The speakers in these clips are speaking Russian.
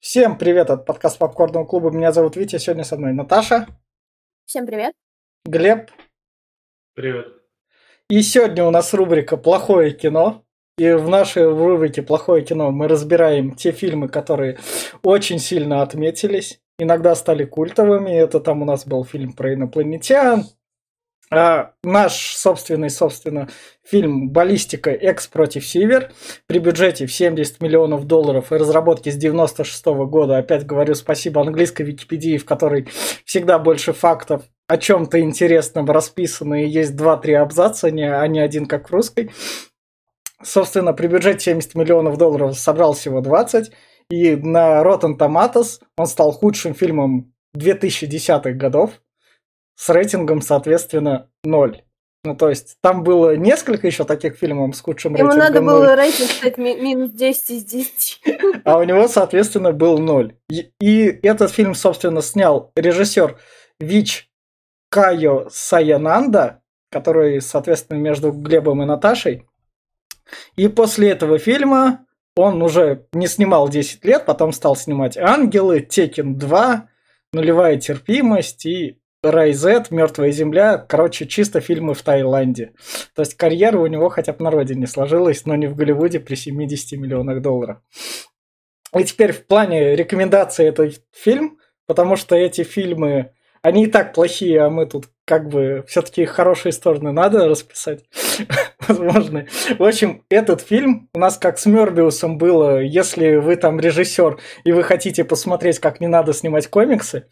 Всем привет от подкаста Попкорного клуба. Меня зовут Витя, сегодня со мной Наташа. Всем привет. Глеб. Привет. И сегодня у нас рубрика «Плохое кино». И в нашей рубрике «Плохое кино» мы разбираем те фильмы, которые очень сильно отметились, иногда стали культовыми. Это там у нас был фильм про инопланетян, наш собственный, собственно, фильм «Баллистика. Экс против Сивер» при бюджете в 70 миллионов долларов и разработке с 96 -го года. Опять говорю спасибо английской Википедии, в которой всегда больше фактов о чем-то интересном расписано, и есть 2-3 абзаца, а не один, как в русской. Собственно, при бюджете 70 миллионов долларов собрал всего 20, и на Rotten Tomatoes он стал худшим фильмом 2010-х годов с рейтингом, соответственно, 0. Ну, то есть, там было несколько еще таких фильмов с худшим Ему рейтингом. надо 0. было рейтинг стать ми- минус 10 из 10. А у него, соответственно, был 0. И, и этот фильм, собственно, снял режиссер Вич Кайо Саянанда, который, соответственно, между Глебом и Наташей. И после этого фильма он уже не снимал 10 лет, потом стал снимать «Ангелы», «Текен 2», «Нулевая терпимость» и Райзет, Мертвая земля, короче, чисто фильмы в Таиланде. То есть карьера у него хотя бы на родине сложилась, но не в Голливуде при 70 миллионах долларов. И теперь в плане рекомендации этот фильм, потому что эти фильмы, они и так плохие, а мы тут как бы все-таки хорошие стороны надо расписать, возможно. В общем, этот фильм у нас как с Мёрбиусом было, если вы там режиссер и вы хотите посмотреть, как не надо снимать комиксы,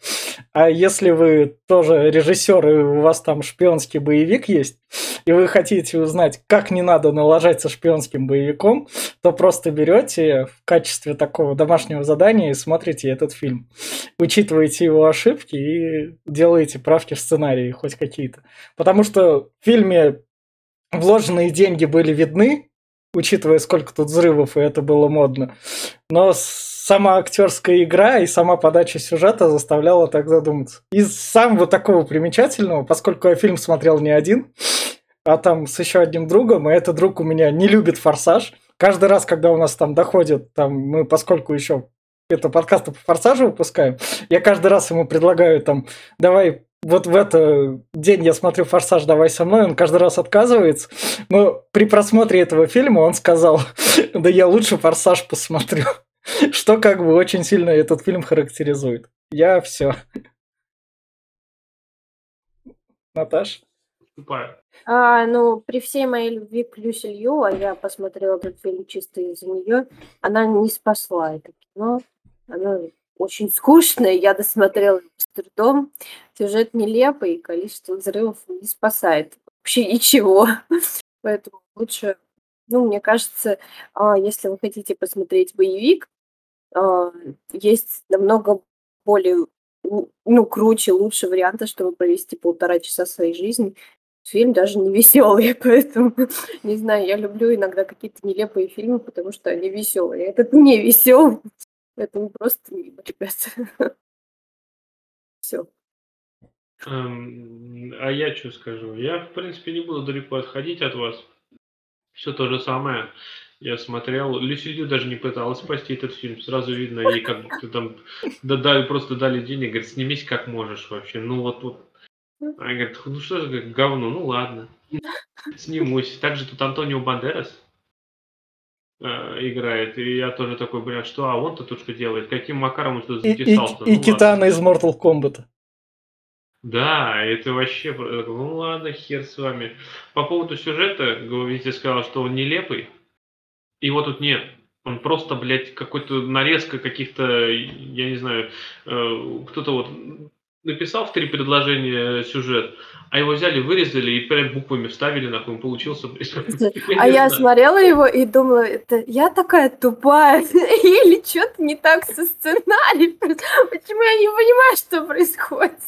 а если вы тоже режиссер и у вас там шпионский боевик есть, и вы хотите узнать, как не надо налажать со шпионским боевиком, то просто берете в качестве такого домашнего задания и смотрите этот фильм. Учитываете его ошибки и делаете правки в сценарии хоть какие-то. Потому что в фильме вложенные деньги были видны, учитывая, сколько тут взрывов, и это было модно. Но сама актерская игра и сама подача сюжета заставляла так задуматься. Из самого такого примечательного, поскольку я фильм смотрел не один, а там с еще одним другом, и этот друг у меня не любит форсаж. Каждый раз, когда у нас там доходит, там мы, поскольку еще это подкасты по форсажу выпускаем, я каждый раз ему предлагаю там, давай вот в этот день я смотрю «Форсаж, давай со мной», он каждый раз отказывается, но при просмотре этого фильма он сказал, да я лучше «Форсаж» посмотрю, что как бы очень сильно этот фильм характеризует. Я все. Наташ? Тупая. А, ну, при всей моей любви к Люси Лью, а я посмотрела этот фильм чисто из-за нее, она не спасла это кино. Оно очень скучное, я досмотрела с трудом. Сюжет нелепый, и количество взрывов не спасает вообще ничего. Поэтому лучше, ну, мне кажется, а, если вы хотите посмотреть боевик, а, есть намного более, ну, ну, круче, лучше варианта, чтобы провести полтора часа своей жизни. Фильм даже не веселый, поэтому, не знаю, я люблю иногда какие-то нелепые фильмы, потому что они веселые. Этот не веселый, поэтому просто мимо, ребят. Все. Эм, а я что скажу? Я, в принципе, не буду далеко отходить от вас. Все то же самое. Я смотрел. Люси Лью даже не пыталась спасти этот фильм. Сразу видно, ей как будто там да, дали, просто дали денег. Говорит, снимись как можешь вообще. Ну вот, вот. Она говорит, ну что же, говорит, говно, ну ладно. Снимусь. Также тут Антонио Бандерас играет. И я тоже такой, блин, что, а он-то тут что делает? Каким макаром он тут И, и, затесался? и Ну, Китана ладно. из Mortal Kombat. Да, это вообще... Ну ладно, хер с вами. По поводу сюжета, Витя сказал, что он нелепый. Его тут нет. Он просто, блядь, какой-то нарезка каких-то, я не знаю, э, кто-то вот написал в три предложения сюжет, а его взяли, вырезали и прям буквами вставили, нахуй, он получился... А я смотрела его и думала, это я такая тупая или что-то не так со сценарием? Почему я не понимаю, что происходит?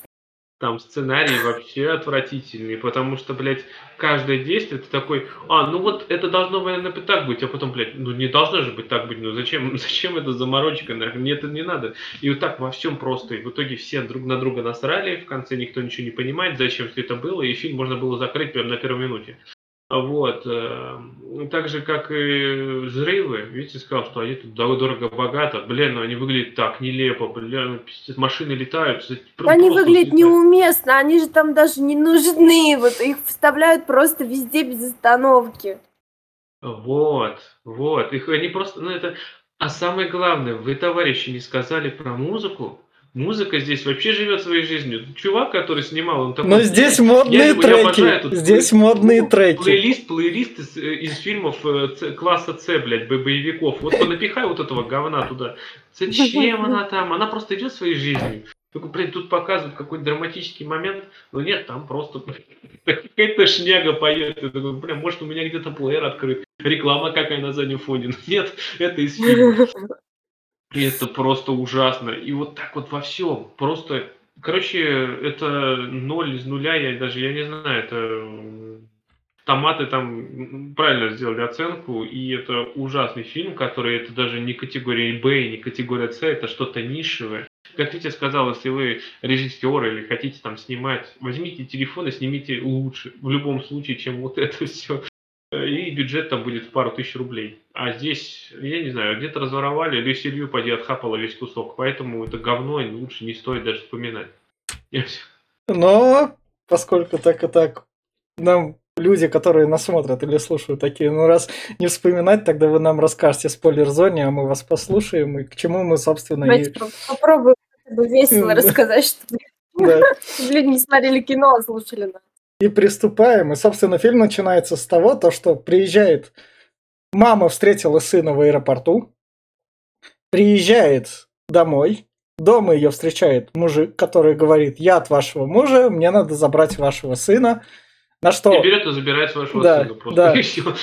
Там сценарий вообще отвратительный, потому что, блядь, каждое действие ты такой, а, ну вот это должно, наверное, так быть, а потом, блядь, ну не должно же быть так быть, ну зачем, зачем это заморочка, нахуй, мне это не надо. И вот так во всем просто, и в итоге все друг на друга насрали, в конце никто ничего не понимает, зачем все это было, и фильм можно было закрыть прямо на первой минуте. Вот. э, Так же, как и взрывы. Видите, сказал, что они тут дорого-богато. Блин, ну они выглядят так нелепо. Блин, ну, машины летают. они выглядят взлетают. неуместно, они же там даже не нужны. Вот их вставляют просто везде без остановки. Вот, вот. Их они просто, ну это... А самое главное, вы, товарищи, не сказали про музыку. Музыка здесь вообще живет своей жизнью. Чувак, который снимал, он такой... Но здесь «Блядь, модные я его- я обожаю треки. тут Здесь модные треки. Плейлист, плейлист из, э, из фильмов э, Ц- класса С, блядь, бо- боевиков. Вот понапихай вот этого говна туда. Зачем она там? Она просто идет своей жизнью. Только, блядь, тут показывают какой-то драматический момент, но нет, там просто какая-то шняга поет. Я такой, бля, может у меня где-то плеер открыт, реклама какая на заднем фоне. Но нет, это из фильма. И это просто ужасно. И вот так вот во всем. Просто, короче, это ноль из нуля, я даже, я не знаю, это томаты там правильно сделали оценку, и это ужасный фильм, который это даже не категория Б, не категория С, это что-то нишевое. Как Витя сказал, если вы режиссер или хотите там снимать, возьмите телефон и снимите лучше, в любом случае, чем вот это все. И бюджет там будет в пару тысяч рублей. А здесь, я не знаю, где-то разворовали, Люсилью поди отхапала весь кусок. Поэтому это говно и лучше не стоит даже вспоминать. Но, поскольку так и так, нам люди, которые нас смотрят или слушают, такие, ну раз не вспоминать, тогда вы нам расскажете спойлер-зоне, а мы вас послушаем, и к чему мы, собственно, Давайте и... по- попробуем весело рассказать, чтобы люди не смотрели кино, а слушали нас. И приступаем. И, собственно, фильм начинается с того, то, что приезжает... Мама встретила сына в аэропорту, приезжает домой, дома ее встречает мужик, который говорит, я от вашего мужа, мне надо забрать вашего сына. На что... И берет и забирает вашего Да, сына просто. да.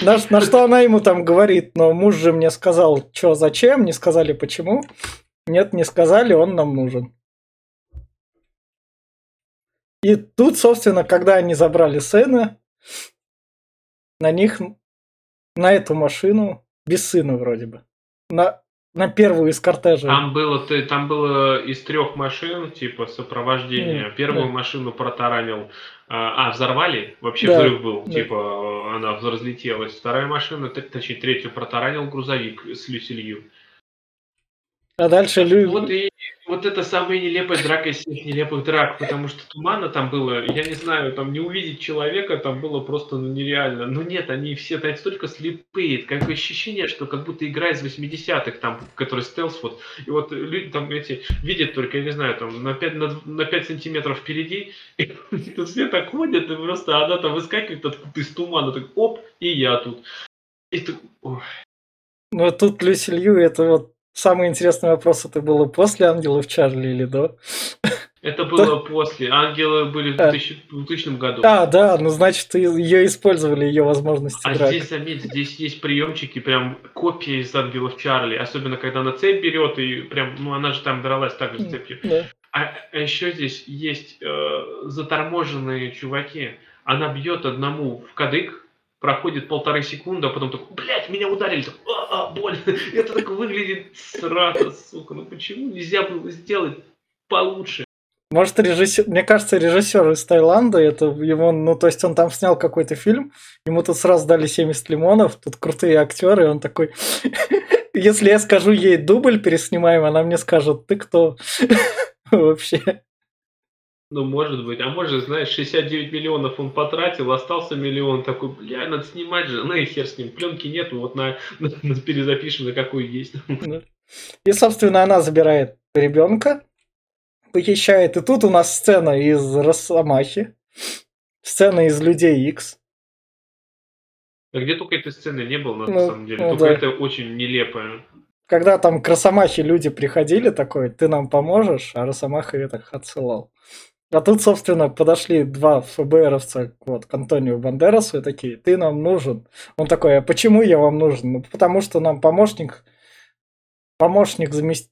На, на что она ему там говорит, но муж же мне сказал, что зачем, не сказали почему. Нет, не сказали, он нам нужен. И тут, собственно, когда они забрали сына, на них, на эту машину, без сына вроде бы, на, на первую из кортежа. Там было, там было из трех машин, типа, сопровождение. М, Первую да. машину протаранил. А, а, взорвали? Вообще Да, взрыв был. да. Типа, она разлетелась. Вторая машина, точнее, третью протаранил грузовик с Люсилью. А дальше люди... Вот и вот это самая нелепая драка из всех нелепых драк, потому что тумана там было, я не знаю, там не увидеть человека там было просто ну, нереально. Но нет, они все там столько слепые, как ощущение, что как будто игра из 80-х, там, который стелс, вот, и вот люди там эти видят только, я не знаю, там на 5, на, на 5 сантиметров впереди, и тут все так ходят, и просто она там выскакивает откуда из тумана, так оп, и я тут. И так, ой. Ну, тут Люси Лью, это вот самый интересный вопрос, это было после «Ангелов Чарли» или до? Это было после. Ангелы были в А. 2000, в 2000 году. А, да, ну значит, ее использовали, ее возможности А драк. здесь, заметь, здесь есть приемчики, прям копия из ангелов Чарли. Особенно, когда она цепь берет, и прям, ну, она же там дралась так же с цепью. Да. А, а еще здесь есть э, заторможенные чуваки. Она бьет одному в кадык, проходит полторы секунды, а потом такой, блядь, меня ударили, так, а, а, больно. Это так выглядит сразу, сука. Ну почему нельзя было сделать получше? Может, режиссер, мне кажется, режиссер из Таиланда, это его, ну, то есть он там снял какой-то фильм, ему тут сразу дали 70 лимонов, тут крутые актеры, и он такой, если я скажу ей дубль переснимаем, она мне скажет, ты кто? Вообще. Ну, может быть. А может, знаешь, 69 миллионов он потратил, остался миллион. Такой, бля, надо снимать же. Ну и хер с ним. Пленки нету, вот на, на- на- перезапишем, на какой есть. И, собственно, она забирает ребенка, похищает. И тут у нас сцена из Росомахи, сцена из Людей Икс. А где только этой сцены не было, на Ну, самом деле. ну только да. это очень нелепое. Когда там к Росомахе люди приходили, такой, ты нам поможешь, а Росомаха их так отсылал. А тут, собственно, подошли два ФБРовца вот, к Антонио Бандерасу и такие, ты нам нужен. Он такой, а почему я вам нужен? Ну, потому что нам помощник, помощник замест...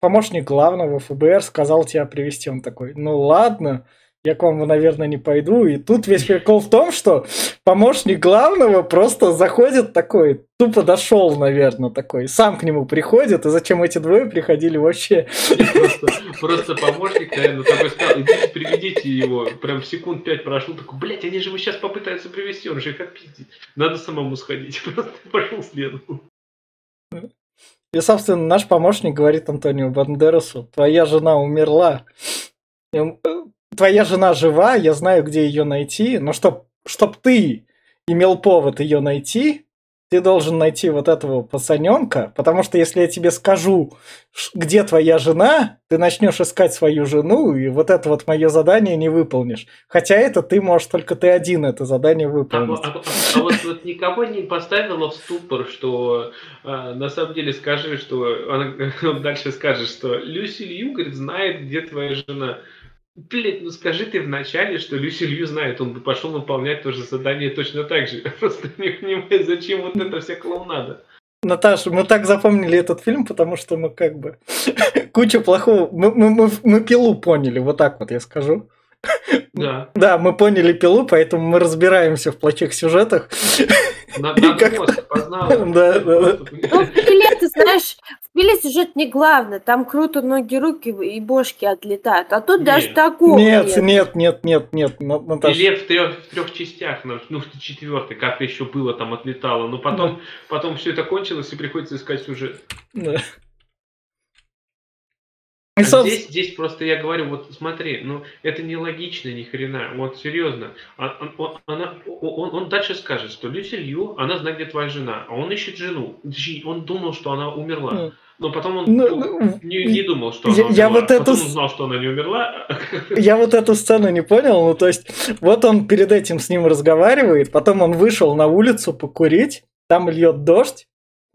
помощник главного ФБР сказал тебя привести. Он такой, ну ладно. Я к вам, наверное, не пойду. И тут весь прикол в том, что помощник главного просто заходит такой, тупо дошел, наверное, такой, сам к нему приходит, и зачем эти двое приходили вообще? Просто, просто помощник, наверное, такой сказал, идите, приведите его. Прям секунд пять прошло, такой, блядь, они же его сейчас попытаются привести, он же их отпиздит. Надо самому сходить. Просто пошел следом. И, собственно, наш помощник говорит Антонио Бандерасу, твоя жена умерла. И, э, Твоя жена жива, я знаю, где ее найти, но чтоб, чтоб ты имел повод ее найти, ты должен найти вот этого пацаненка, потому что если я тебе скажу, где твоя жена, ты начнешь искать свою жену, и вот это вот мое задание не выполнишь. Хотя это ты можешь только ты один это задание А, выполнить. а- а- а вот, вот никого не поставило в ступор, что а, на самом деле скажи, что она он дальше скажет, что Люси Лью, говорит, знает, где твоя жена. Блять, ну скажи ты вначале, что Люси Лью знает, он бы пошел выполнять то же задание точно так же. Я просто не понимаю, зачем вот это вся клоунада. Наташа, мы так запомнили этот фильм, потому что мы как бы куча плохого... Мы, мы, мы, мы пилу поняли, вот так вот я скажу. Да. Да, мы поняли пилу, поэтому мы разбираемся в плохих сюжетах. На, на как- мозг познала. Да, да, да. Ну, пиле, ты знаешь, пиле сюжет не главное. Там круто ноги, руки и бошки отлетают. А тут Нет. даже такого Нет, нет, нет, нет, нет, На- Наташа. Или в трех, в трех частях, ну, ну, в четвертой, как еще было, там отлетало. Но потом, потом все это кончилось, и приходится искать сюжет. Да. И, А собственно, здесь, здесь просто я говорю, вот смотри, ну это нелогично ни хрена, вот серьезно. А- он, он- она, он, он дальше скажет, что Люси Лью, она знает, где твоя жена, а он ищет жену. Он думал, что она умерла, Ну, но потом он ну, ну, не, не думал, что я- она я умерла. вот эту Потом он знал, что она не умерла. я вот эту сцену не понял, ну то есть, вот он перед этим с ним разговаривает, потом он вышел на улицу покурить, там льет дождь,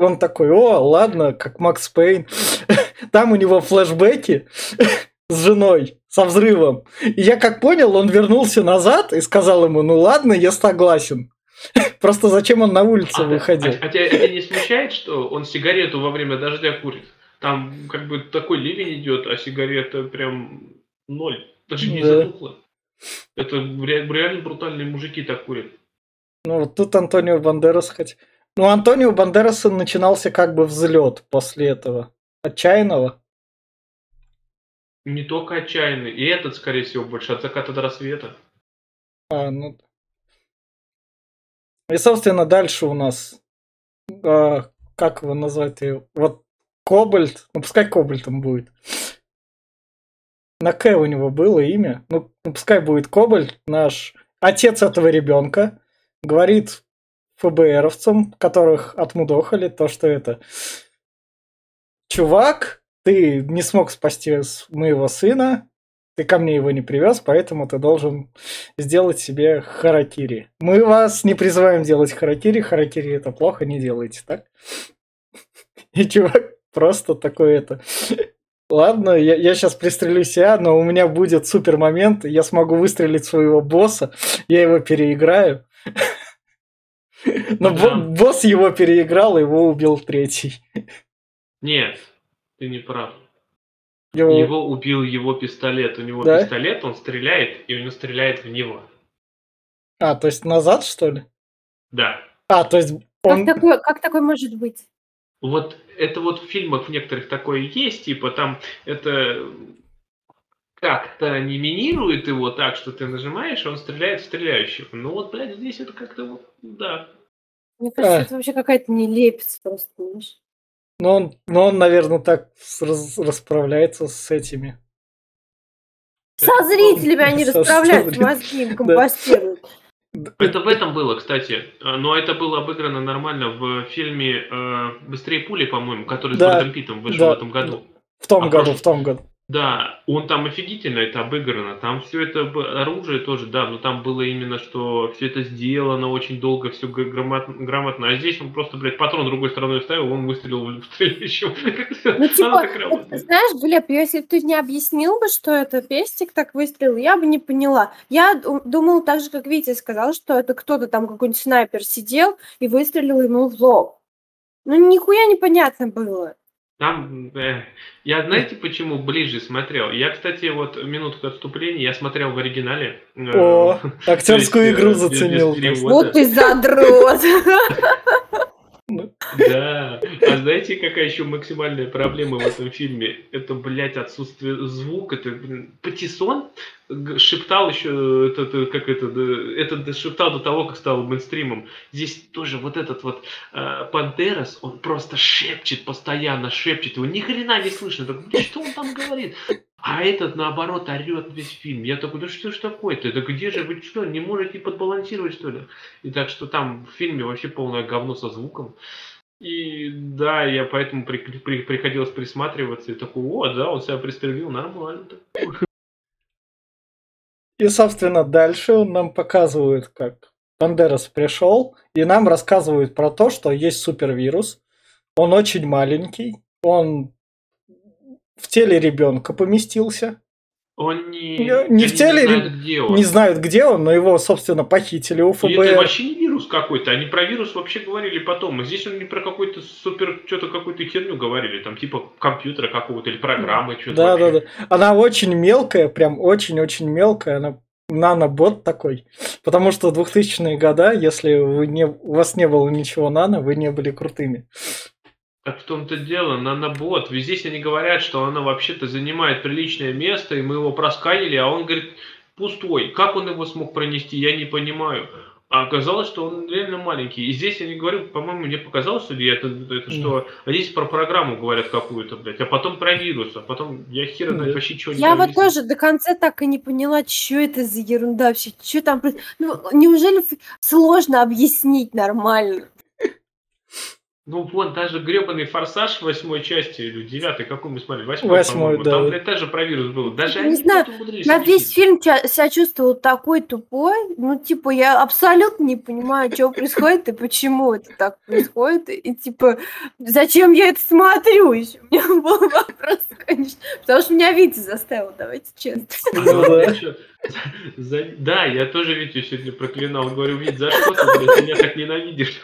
он такой, о, ладно, как Макс Пейн, там у него флешбеки с женой, со взрывом. И я как понял, он вернулся назад и сказал ему, ну ладно, я согласен. Просто зачем он на улицу А, выходил? а- а тебя это не смущает, что он сигарету во время дождя курит? Там как бы такой ливень идет, а сигарета прям ноль. Даже не Да. затухла. Это ре- реально брутальные мужики так курят. Ну, вот тут Антонио Бандерас хоть... Ну, Антонио Бандераса начинался как бы взлет после этого. Отчаянного. Не только отчаянный, и этот, скорее всего, больше от заката до рассвета. А, ну... И, собственно, дальше у нас... а, как его назвать? Вот Кобальт. Ну, пускай Кобальтом будет. На К у него было имя. Ну, пускай будет Кобальт, наш отец этого ребенка. Говорит ФБРовцам, которых отмудохали, то, что это... Чувак, ты не смог спасти моего сына, ты ко мне его не привез, поэтому ты должен сделать себе харакири. Мы вас не призываем делать харакири, харакири это плохо, не делайте, так? И чувак просто такой это... Ладно, я, я сейчас пристрелю себя, но у меня будет супер момент, я смогу выстрелить своего босса, я его переиграю. Но Да. бо- босс его переиграл, его убил третий. Нет, ты не прав. Его- Его убил его пистолет. У него Да? пистолет, он стреляет, и он стреляет в него. А, то есть назад, что ли? Да. А, то есть Как, он... такое, как такое может быть? Вот это вот в фильмах в некоторых такое есть, типа там это как-то не минирует его так, что ты нажимаешь, и он стреляет в стреляющего. Ну вот, блядь, здесь это как-то вот, да. Мне кажется, А. это вообще какая-то нелепица просто, понимаешь? Ну, он, ну, он, наверное, так раз- расправляется с этими. Со зрителями они Со расправляют зрителями. мозги, им компостируют. Это в этом было, кстати. А, Но это было обыграно нормально в фильме э, «Быстрее пули», по-моему, который с Да, Брэдом Питтом вышел да. в этом году. В том А году, прошлый- в том году. Да, он там офигительно это обыграно. Там все это б- оружие тоже, да, но там было именно, что все это сделано очень долго, все грамотно. А здесь он просто, блядь, патрон другой стороной вставил, он выстрелил в стреляющего. Ну, типа, знаешь, Глеб, если бы ты не объяснил бы, что это пестик так выстрелил, я бы не поняла. Я ду- думала так же, как Витя сказал, что это кто-то там, какой-нибудь снайпер сидел и выстрелил ему в лоб. Ну, нихуя непонятно было. Там, э, я знаете, почему ближе смотрел? Я, кстати, вот минутку отступления, я смотрел в оригинале. э, О, актерскую игру э, без заценил. Вот ты задрот. Да. А знаете, какая еще максимальная проблема в этом фильме? Это, блядь, отсутствие звука. Это, блин, Патиссон шептал еще, это, это, как это, да, это шептал до того, как стал мейнстримом. Здесь тоже вот этот вот э, Пантерас, он просто шепчет, постоянно шепчет. Его ни хрена не слышно. Так, «Блин, что он там говорит? А этот, наоборот, орет весь фильм. Я такой, да что ж такое-то? Это где же вы что, не можете подбалансировать, что ли? И так что там в фильме вообще полное говно со звуком. И да, я поэтому при- при- приходилось присматриваться и такой, о, да, он себя пристрелил, нормально. так». И, собственно, дальше нам показывают, как Бандерас пришел, и нам рассказывают про то, что есть супервирус. Он очень маленький, он в теле ребенка поместился. Он не, Не- не в теле знают, или- где он. Не знают, где он, но его, собственно, похитили у И это ФБР. вообще не вирус какой-то, они про вирус вообще говорили потом. А здесь он не про какой-то супер, что-то какую-то херню говорили, там типа компьютера какого-то или программы, что-то Да, да, вообще. да. Она очень мелкая, прям очень-очень мелкая. Она нанобот такой. Потому что 2000-е года, если вы не, у вас не было ничего нано, вы не были крутыми. Так в том-то дело, нанобот. Ведь здесь они говорят, что она вообще-то занимает приличное место, и мы его просканили, а он говорит, пустой. Как он его смог пронести, я не понимаю. А оказалось, что он реально маленький. И здесь я не говорю, по-моему, мне показалось, что это, это что а здесь про программу говорят какую-то, блядь, а потом про вирус, а потом я хер знает вообще чего Я вот тоже до конца так и не поняла, что это за ерунда вообще, что там... Ну, неужели сложно объяснить нормально? Ну, вон, даже гребаный форсаж восьмой части или девятой, какой мы смотрели? Восьмой, Восьмой, по-моему. да. Там, блядь, тоже про вирус был. Даже Не знаю, Я объяснить. весь фильм ча- себя чувствовала такой тупой. Ну, типа, я абсолютно не понимаю, что происходит и почему это так происходит. И, типа, зачем я это смотрю еще? У меня был вопрос, конечно. Потому что меня Витя заставил, давайте честно. Ну, Ну да. я тоже Витю сегодня проклинал. Говорю, Вить, за что ты, блядь, меня так ненавидишь?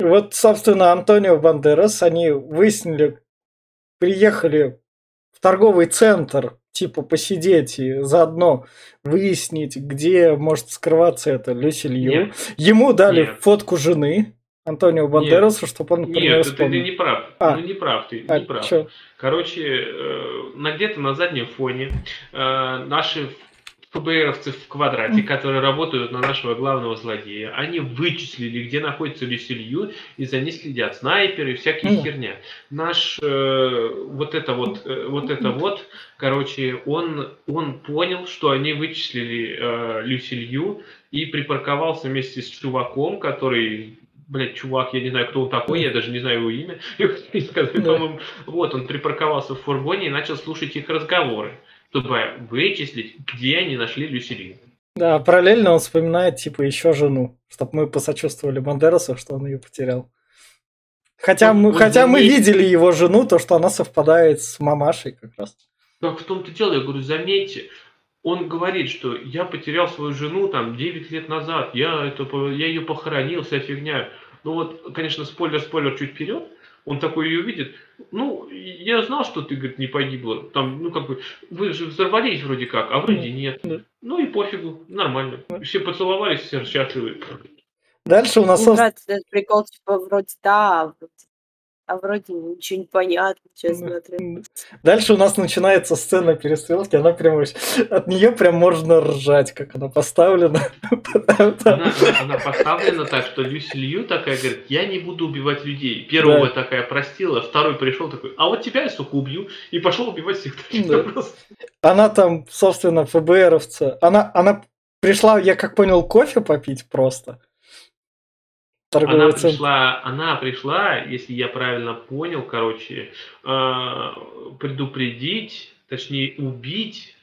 Вот, собственно, Антонио Бандерас, они выяснили, приехали в торговый центр, типа посидеть и заодно выяснить, где может скрываться это Люси Лью. Нет. Ему дали Нет. фотку жены Антонио Бандерасу, чтобы он про Нет, это ты вспомнил. не прав. А. Ну, не прав ты, А не прав. чё? Короче, э, на где-то на заднем фоне э, наши ФБРовцы в квадрате, которые работают на нашего главного злодея, они вычислили, где находится Люсилью, и за ней следят снайперы и всякие Мгм. херня. Наш э, вот это вот, э, вот это вот, короче, он, он понял, что они вычислили э, Люсилью и припарковался вместе с чуваком, который Блять, чувак, я не знаю, кто он такой, я даже не знаю его имя. И Да. вот, он припарковался в фургоне и начал слушать их разговоры, чтобы вычислить, где они нашли Люсилию. Да, параллельно он вспоминает, типа, еще жену, чтобы мы посочувствовали Бандерасу, что он ее потерял. Хотя, Он- мы, он хотя мы видели его жену, то, что она совпадает с мамашей как раз. Так в том-то дело, я говорю, заметьте, он говорит, что я потерял свою жену там 9 лет назад, я, это, я ее похоронил, вся фигня. Ну вот, конечно, спойлер-спойлер чуть вперед, он такой ее видит. Ну, я знал, что ты, говорит, не погибла. Там, ну, как бы, вы же взорвались вроде как, а вроде нет. Да. Ну и пофигу, нормально. Все поцеловались, все счастливы. Дальше у нас... Мне нравится этот прикол, типа, вроде да, а вроде, ничего не понятно, что я Да. смотрю. Дальше у нас начинается сцена перестрелки, она прям от нее прям можно ржать, как она поставлена. Она, она- поставлена так, что Люси Лью такая говорит, я не буду убивать людей. Первого Да. такая простила, второй пришел такой, а вот тебя я, сука, убью. И пошел убивать всех. Да. Просто. Она там, собственно, ФБРовца. Она, она пришла, я как понял, кофе попить просто. Торговый Она центр. пришла, она пришла, если я правильно понял, короче, э, предупредить, точнее убить,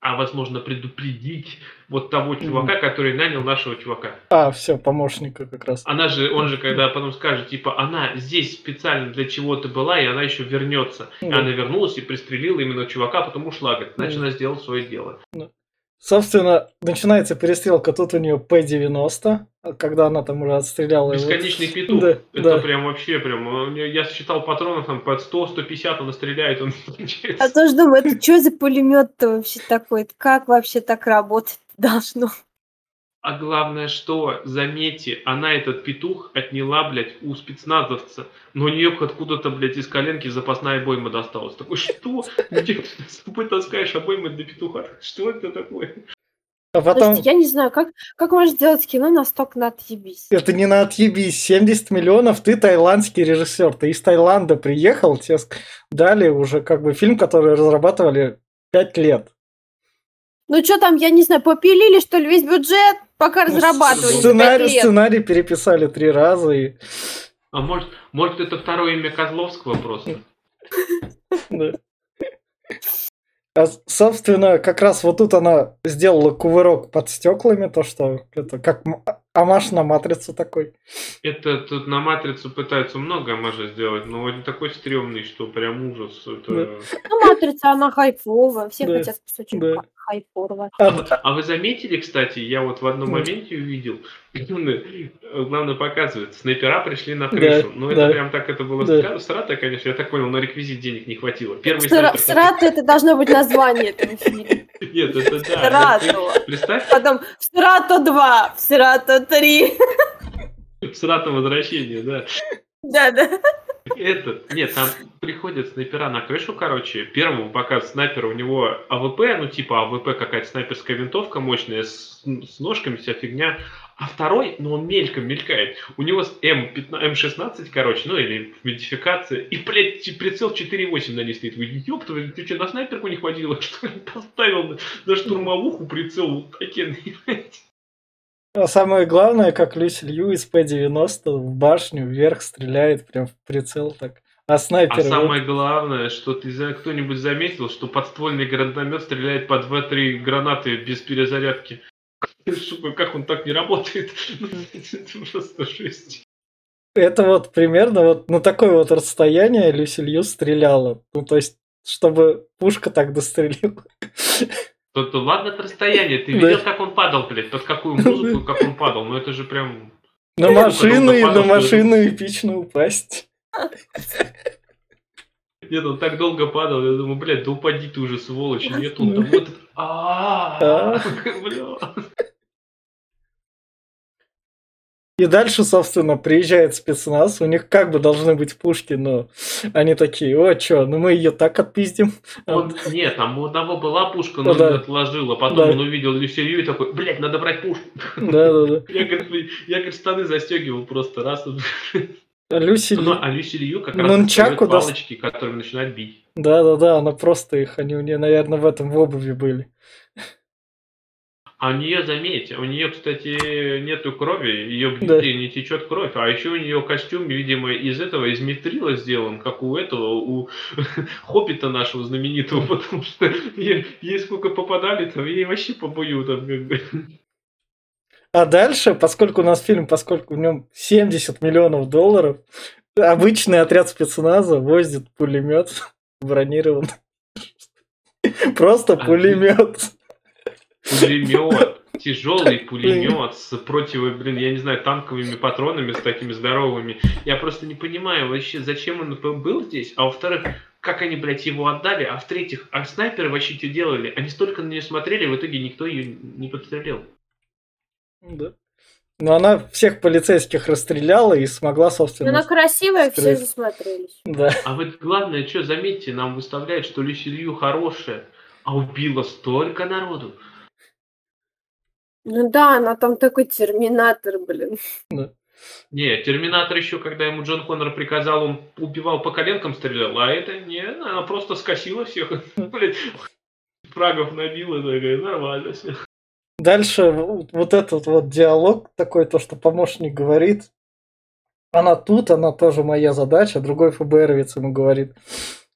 а возможно предупредить вот того чувака, который нанял нашего чувака. А, все, помощника как раз. Она же, он же когда потом скажет, типа, она здесь специально для чего-то была, и она еще вернется. И Да. она вернулась и пристрелила именно чувака, потом ушла, говорит, значит, Да. она сделала свое дело. Собственно, начинается перестрелка, тут у нее П-90. Когда она там уже отстреляла его. Бесконечный петух. Да, это да. прям вообще прям. он- Я считал патронов там под 100-150 она стреляет, он Я получается. тоже думаю, это что за пулемет-то вообще такой? Как вообще так работать должно? А главное, что, заметьте, она этот петух отняла, блядь, у спецназовца. Но у нее откуда-то, блядь, из коленки запасная обойма досталась. Такой, что? Где ты с собой таскаешь обоймы для петуха? Что это такое? А потом, Слушайте, я не знаю, как, как можно сделать кино настолько на отъебись? это не на отъебись, 70 миллионов, ты таиландский режиссер, ты из Таиланда приехал, тебе дали уже как бы фильм, который разрабатывали 5 лет. Ну что там, я не знаю, попилили, что ли, весь бюджет, пока Ну, разрабатывали Сценарий, сценарий переписали три раза, и А может, может это второе имя Козловского просто? Да. А, собственно, как раз вот тут она сделала кувырок под стеклами, то что это как м- амаш на матрицу такой. Это тут на матрицу пытаются много омажа сделать, но он такой стрёмный, что прям ужас. Это... Ну, матрица, она хайфовая, все Да, хотят кусочек да. Ха- хайфового. А, А вы заметили, кстати, я вот в одном Да. моменте увидел, главное показывает, снайпера пришли на крышу. Ну это да. прям так, это было Да. срато, конечно, я так понял, на реквизит денег не хватило. Первый Сра-. Срата это должно быть название этого фильма. Нет, это да. Срато. Представь, Потом в Срато 2, в Срато 3. срато возвращение, да. Да-да. Это, нет, там приходят снайпера на крышу, короче. Первому показывают снайпера, у него АВП, ну типа АВП какая-то снайперская винтовка мощная, с, с ножками, вся фигня. А второй, ну он мельком мелькает. У него с М15, М16, короче, ну или модификация. И, блядь, прицел 4.8 на ней стоит. Вы, твою, ты что, на снайперку не хватило? Что ли, поставил на, штурмовуху прицел вот такие, а самое главное, как Люси Лью из П-90 в башню вверх стреляет прям в прицел так. А А снайпер вот- самое главное, что ты за кто-нибудь заметил, что подствольный гранатомет стреляет по 2-3 гранаты без перезарядки. Сука, как он так не работает? Это просто жесть. это вот примерно вот на такое вот расстояние Люси Лью стреляла. Ну, то есть, чтобы пушка так дострелила. То, то ладно это расстояние, ты видел, как он падал, блядь, под какую музыку, как он падал, ну это же прям... На Ну, машину, и на машину эпично упасть. Нет, он так долго падал, я думаю, блядь, да упади ты уже, сволочь, нет, он там. Вот... а. И дальше, собственно, приезжает спецназ, у них как бы должны быть пушки, но они такие, о, чё, ну мы ее так отпиздим. Он, нет, там у одного была пушка, но Ну он да. отложил, а потом Да. он увидел Люсилью и такой, блядь, надо брать пушку. Да-да-да. Я, говорит, я, говорит, штаны застегивал просто раз. Люси Ну, а Люси Лью как раз Нунчаку дос- палочки, которыми начинает бить. да-да-да, она просто их, они у нее, наверное, в этом в обуви были. А у нее, заметьте, у нее, кстати, нету крови, ее Да. не течет кровь. А еще у нее костюм, видимо, из этого, из митрила сделан, как у этого, у Хоббита нашего знаменитого, потому что ей, ей сколько попадали, там ей вообще побою там как бы. А дальше, поскольку у нас фильм, поскольку в нем 70 миллионов долларов, обычный отряд спецназа возит пулемет бронированный. Просто пулемет. Пулемет, тяжелый пулемет с против, блин, я не знаю, танковыми патронами, с такими здоровыми. Я просто не понимаю вообще, зачем он был здесь, а во-вторых, как они, блядь, его отдали, а в-третьих, а снайперы вообще что делали? Они столько на нее смотрели, в итоге никто ее не подстрелил. Да. Но она всех полицейских расстреляла и смогла, Но собственно... она красивая, все Стресс. засмотрелись. Да. А вот главное, что, заметьте, нам выставляют, что Люси Лью хорошая, а убила столько народу. Ну да, она там такой терминатор, блин. Не, Терминатор еще, когда ему Джон Коннор приказал, он убивал по коленкам, стрелял, а это не, она просто скосила всех, блядь, фрагов набила, такая, нормально все. Дальше вот этот вот диалог такой, то, что помощник говорит, она тут, она тоже моя задача, другой ФБРовец ему говорит,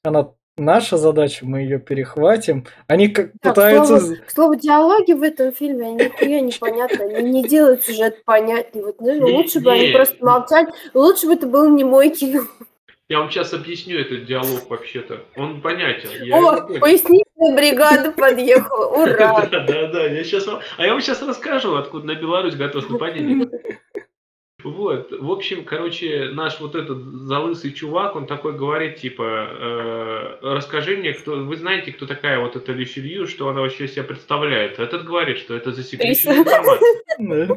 она наша задача, мы ее перехватим. Они как Так, пытаются... слово, к слову, диалоги в этом фильме, они нихуя непонятны. Они не делают сюжет понятнее. Вот, ну, Не- лучше бы они не. просто молчали. Лучше бы это было не мой кино. Я вам сейчас объясню этот диалог вообще-то. Он понятен. Я О, его понял. поясни Десантная бригада подъехала. Ура! Да, да, да. Я сейчас вам... А я вам сейчас расскажу, откуда на Беларусь готов нападение. Вот, в общем, короче, наш вот этот залысый чувак, он такой говорит, типа, э, расскажи мне, кто, вы знаете, кто такая вот эта Лишелью, что она вообще себя представляет? Этот говорит, что это засекреченная информация.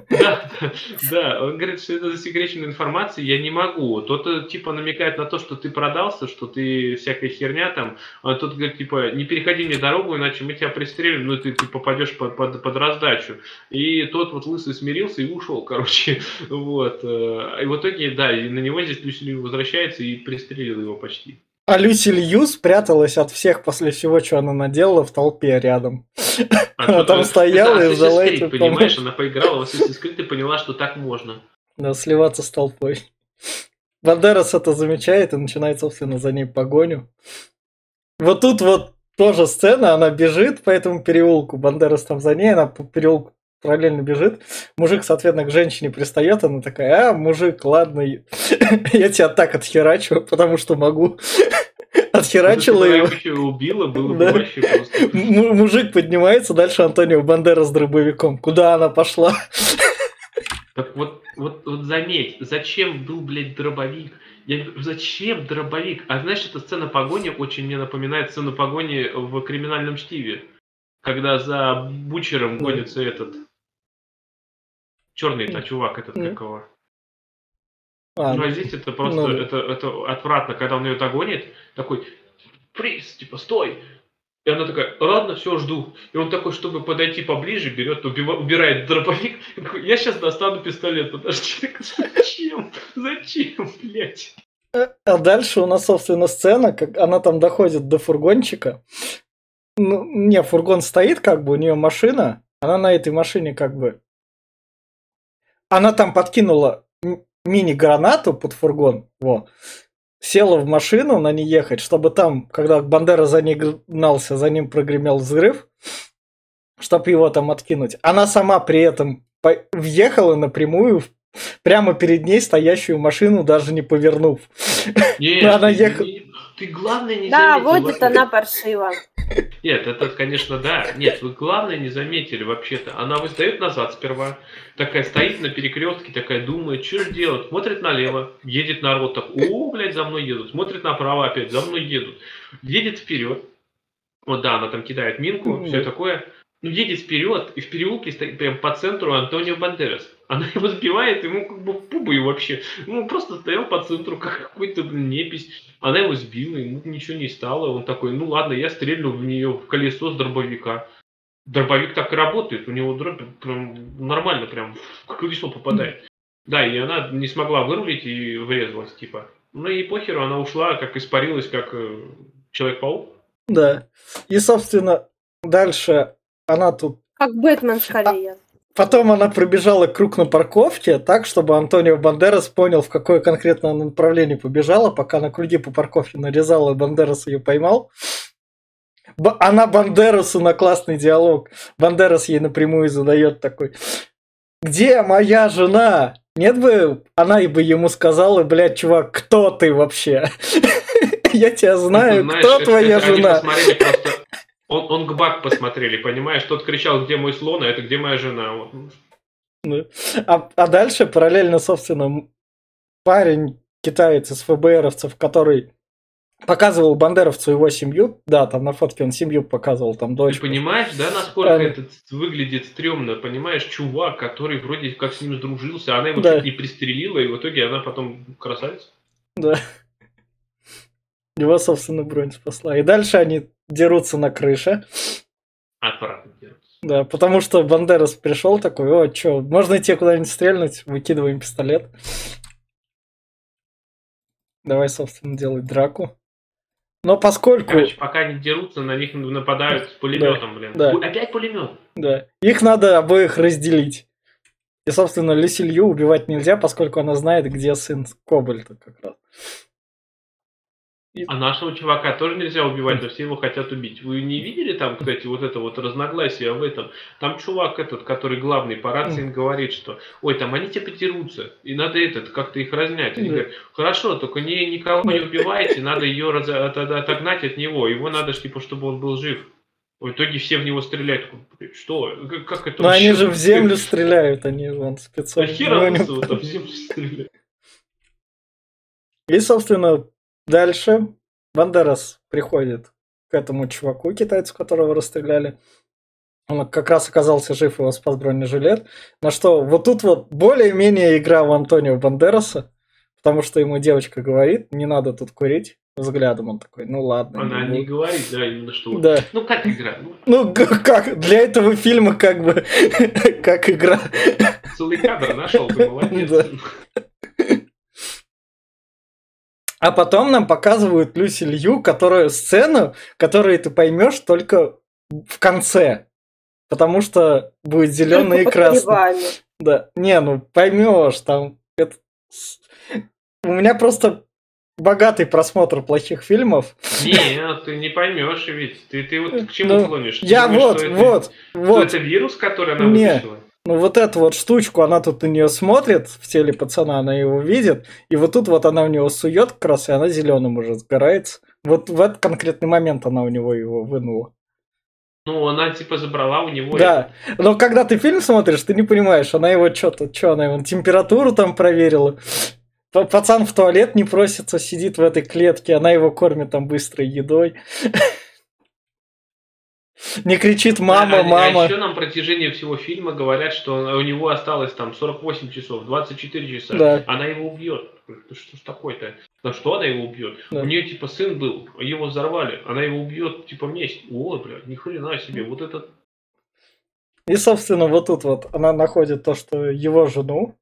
Да, да, он говорит, что это засекреченная информация, я не могу. Тот, типа, намекает на то, что ты продался, что ты всякая херня там, а тот говорит, типа, не переходи мне дорогу, иначе мы тебя пристрелим, ну, ты, ты попадешь под, под, под раздачу. И тот вот лысый смирился и ушел, короче, вот. Э, и в итоге, да, и на него здесь Люси Лью возвращается и пристрелил его почти. А Люси Лью спряталась от всех после всего, что она наделала в толпе рядом. А она там стояла и ждала эту Понимаешь, она поиграла в Assassin's Creed и поняла, что так можно. Да, сливаться с толпой. Бандерас это замечает и начинает, собственно, за ней погоню. Вот тут вот тоже сцена, она бежит по этому переулку, Бандерас там за ней, она по переулку параллельно бежит. Мужик, соответственно, к женщине пристает, она такая, а, мужик, ладно, я тебя так отхерачу, потому что могу. Отхерачила его. убила, было бы вообще просто. Мужик поднимается, дальше Антонио Бандера с дробовиком. Куда она пошла? Так вот, вот, вот заметь, зачем был, блядь, дробовик? Я говорю, зачем дробовик? А знаешь, эта сцена погони очень мне напоминает сцену погони в криминальном чтиве. Когда за Бучером гонится этот Черный-то чувак этот mm. какого. А, ну а здесь это просто, ну, это, это отвратно, когда он ее догонит, такой, приз, типа, стой. И она такая, ладно, все, жду. И он такой, чтобы подойти поближе, берет, убирает дробовик. Я сейчас достану пистолет, подожди. Зачем? Зачем, блядь? Э, а дальше у нас, собственно, сцена, как она там доходит до фургончика. Ну, не, фургон стоит, как бы, у нее машина. Она на этой машине, как бы, она там подкинула мини-гранату под фургон, во, села в машину на ней ехать, чтобы там, когда Бандера за ней гнался, за ним прогремел взрыв, чтобы его там откинуть. Она сама при этом въехала напрямую прямо перед ней стоящую машину, даже не повернув. Нет, она ехала... Ты главное не Да, вот это она паршива. Нет, это, конечно, да. Нет, вы главное не заметили вообще-то. Она выдает назад сперва, такая стоит на перекрестке, такая думает, что же делать. Смотрит налево, едет народ, так, о, блядь, за мной едут. Смотрит направо опять, за мной едут. Едет вперед. Вот да, она там кидает минку, mm-hmm. все такое. Ну, едет вперед, и в переулке стоит прям по центру Антонио Бандерас. Она его сбивает, ему как бы пубы вообще. Ну, просто стоял по центру, как какой-то непись. Она его сбила, ему ничего не стало. Он такой, ну ладно, я стрельну в нее в колесо с дробовика. Дробовик так и работает, у него дробь прям нормально, прям в колесо попадает. Да, и она не смогла вырулить и врезалась, типа. Ну и похеру, она ушла, как испарилась, как э, Человек-паук. Да. И, собственно, дальше она тут... Как Бэтмен скорее. Потом она пробежала круг на парковке так, чтобы Антонио Бандерас понял, в какое конкретно направление побежала, пока на круги по парковке нарезала, Бандерас ее поймал. Б- она Бандерасу на классный диалог. Бандерас ей напрямую задает такой, где моя жена? Нет бы, она и бы ему сказала, блядь, чувак, кто ты вообще? Я тебя знаю, кто твоя жена? Он, он к Бак посмотрели, понимаешь? Тот кричал, где мой слон, а это где моя жена. Вот. Ну, а, а дальше параллельно, собственно, парень китаец из ФБРовцев, который показывал бандеровцу его семью, да, там на фотке он семью показывал, там дочь. Ты понимаешь, да, насколько а... этот выглядит стрёмно, понимаешь, чувак, который вроде как с ним сдружился, она его да. чуть не пристрелила, и в итоге она потом красавица. Да. Его, собственно, бронь спасла. И дальше они дерутся на крыше. Дерутся. Да, потому что Бандерас пришел такой, о, что, можно идти куда-нибудь стрельнуть, выкидываем пистолет. Давай, собственно, делать драку. Но поскольку... Короче, пока они дерутся, на них нападают с пулеметом, да, блин. Да. Опять пулемет? Да. Их надо обоих разделить. И, собственно, Лисилью убивать нельзя, поскольку она знает, где сын Кобальта как раз. А нашего чувака тоже нельзя убивать, но все его хотят убить. Вы не видели там, кстати, вот это вот разногласие в этом? Там чувак этот, который главный по рации говорит, что ой, там они тебе потерутся, и надо этот, как-то их разнять. Они говорят, хорошо, только не, никого не убивайте, надо ее раз, от, отогнать от него, его надо, типа, чтобы он был жив. В итоге все в него стреляют. Что? Как, это Но они же в землю стреляют, они вон А спецом. хера Ну, они- лысого там в землю стреляют. И, собственно, дальше Бандерас приходит к этому чуваку, китайцу, которого расстреляли. Он как раз оказался жив, его спас бронежилет. На что вот тут вот более-менее игра в Антонио Бандераса, потому что ему девочка говорит, не надо тут курить. Взглядом он такой, ну ладно. Она не не буду». говорит, да, именно что. Да. Ну как игра? Ну, Ну, как, для этого фильма как бы, как игра. целый кадр нашел, ты молодец. Да. А потом нам показывают Люси Лью, которую сцену, которую ты поймешь только в конце. Потому что будет зеленый и красный. Да. Не, ну поймешь, там. это У меня просто богатый просмотр плохих фильмов. Нет, ты не поймешь ведь. Ты, ты вот к чему Ну, клонишь? Ты Я думаешь, вот, что это- вот, что вот. это вирус, который она Не. вытащила? Ну вот эту вот штучку, она тут на нее смотрит в теле пацана, она его видит, и вот тут вот она в него сует как раз, и она зеленым уже сгорается. Вот в этот конкретный момент она у него его вынула. Ну, она типа забрала у него. Да, но когда ты фильм смотришь, ты не понимаешь, она его что-то, что она его температуру там проверила. Пацан в туалет не просится, сидит в этой клетке, она его кормит там быстрой едой. Не кричит мама, а, мама. еще нам на протяжении всего фильма говорят, что у него осталось там 48 часов, 24 часа. Да. Она его убьет. Что ж такое-то? На что она его убьет? Да. У нее типа сын был, его взорвали, она его убьет типа вместе. Ой, блядь, ни хрена себе, вот это И, собственно, вот тут вот она находит то, что его жену.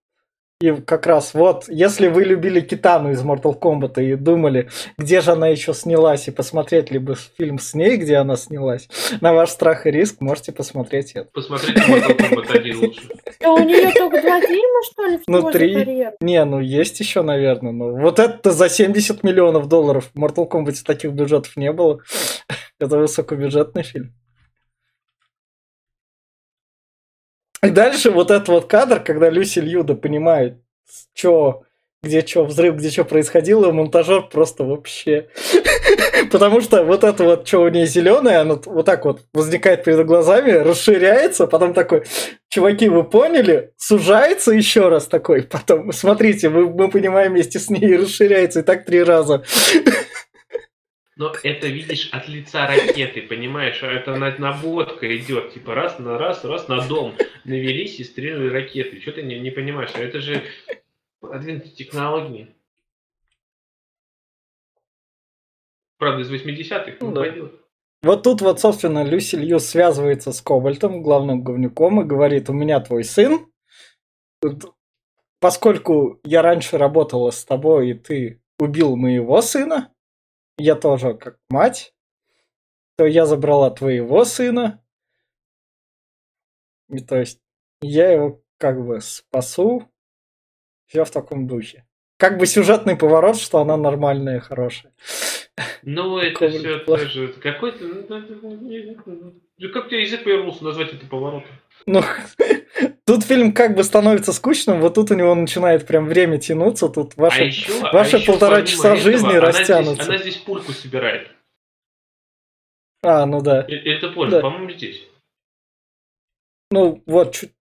И как раз вот, если вы любили Китану из Mortal Kombat и думали, где же она еще снялась, и посмотреть либо фильм с ней, где она снялась, на ваш страх и риск можете посмотреть это. посмотрите Mortal Kombat 1 лучше. А у нее только два фильма, что ли, Ну, три. Не, ну есть еще, наверное. Но вот это за 70 миллионов долларов. В Mortal Kombat таких бюджетов не было. Это высокобюджетный фильм. И дальше вот этот вот кадр, когда Люси Льюда понимает, что, где что, взрыв, где что происходило, монтажер просто вообще... Потому что вот это вот, что у нее зеленое, оно вот так вот возникает перед глазами, расширяется, потом такой, чуваки, вы поняли? Сужается еще раз такой, потом, смотрите, мы, мы понимаем вместе с ней, расширяется, и так три раза. Но это видишь от лица ракеты, понимаешь? А Это на- наводка идет, типа раз на раз, раз на дом. Навелись и стреляли ракеты. Что ты не, не понимаешь? А Это же продвинутые технологии. Правда, из 80-х, Ну ну, да. пойдет. Вот тут вот, собственно, Люси Лью связывается с Кобальтом, главным говнюком, и говорит, у меня твой сын. Поскольку я раньше работала с тобой, и ты убил моего сына, я тоже как мать, то я забрала твоего сына. И то есть я его как бы спасу. Все в таком духе. Как бы сюжетный поворот, что она нормальная, хорошая. Ну, это все тоже какой-то... ну, ну, Как у тебя язык повернулся назвать это поворотом? Ну, тут фильм как бы становится скучным, вот тут у него начинает прям время тянуться, тут ваши... а еще, ваши а еще полтора часа жизни она здесь- растянутся. она здесь пульку собирает. А, ну да. Э, Это позже, Да. по-моему, здесь. Ну, вот, чуть...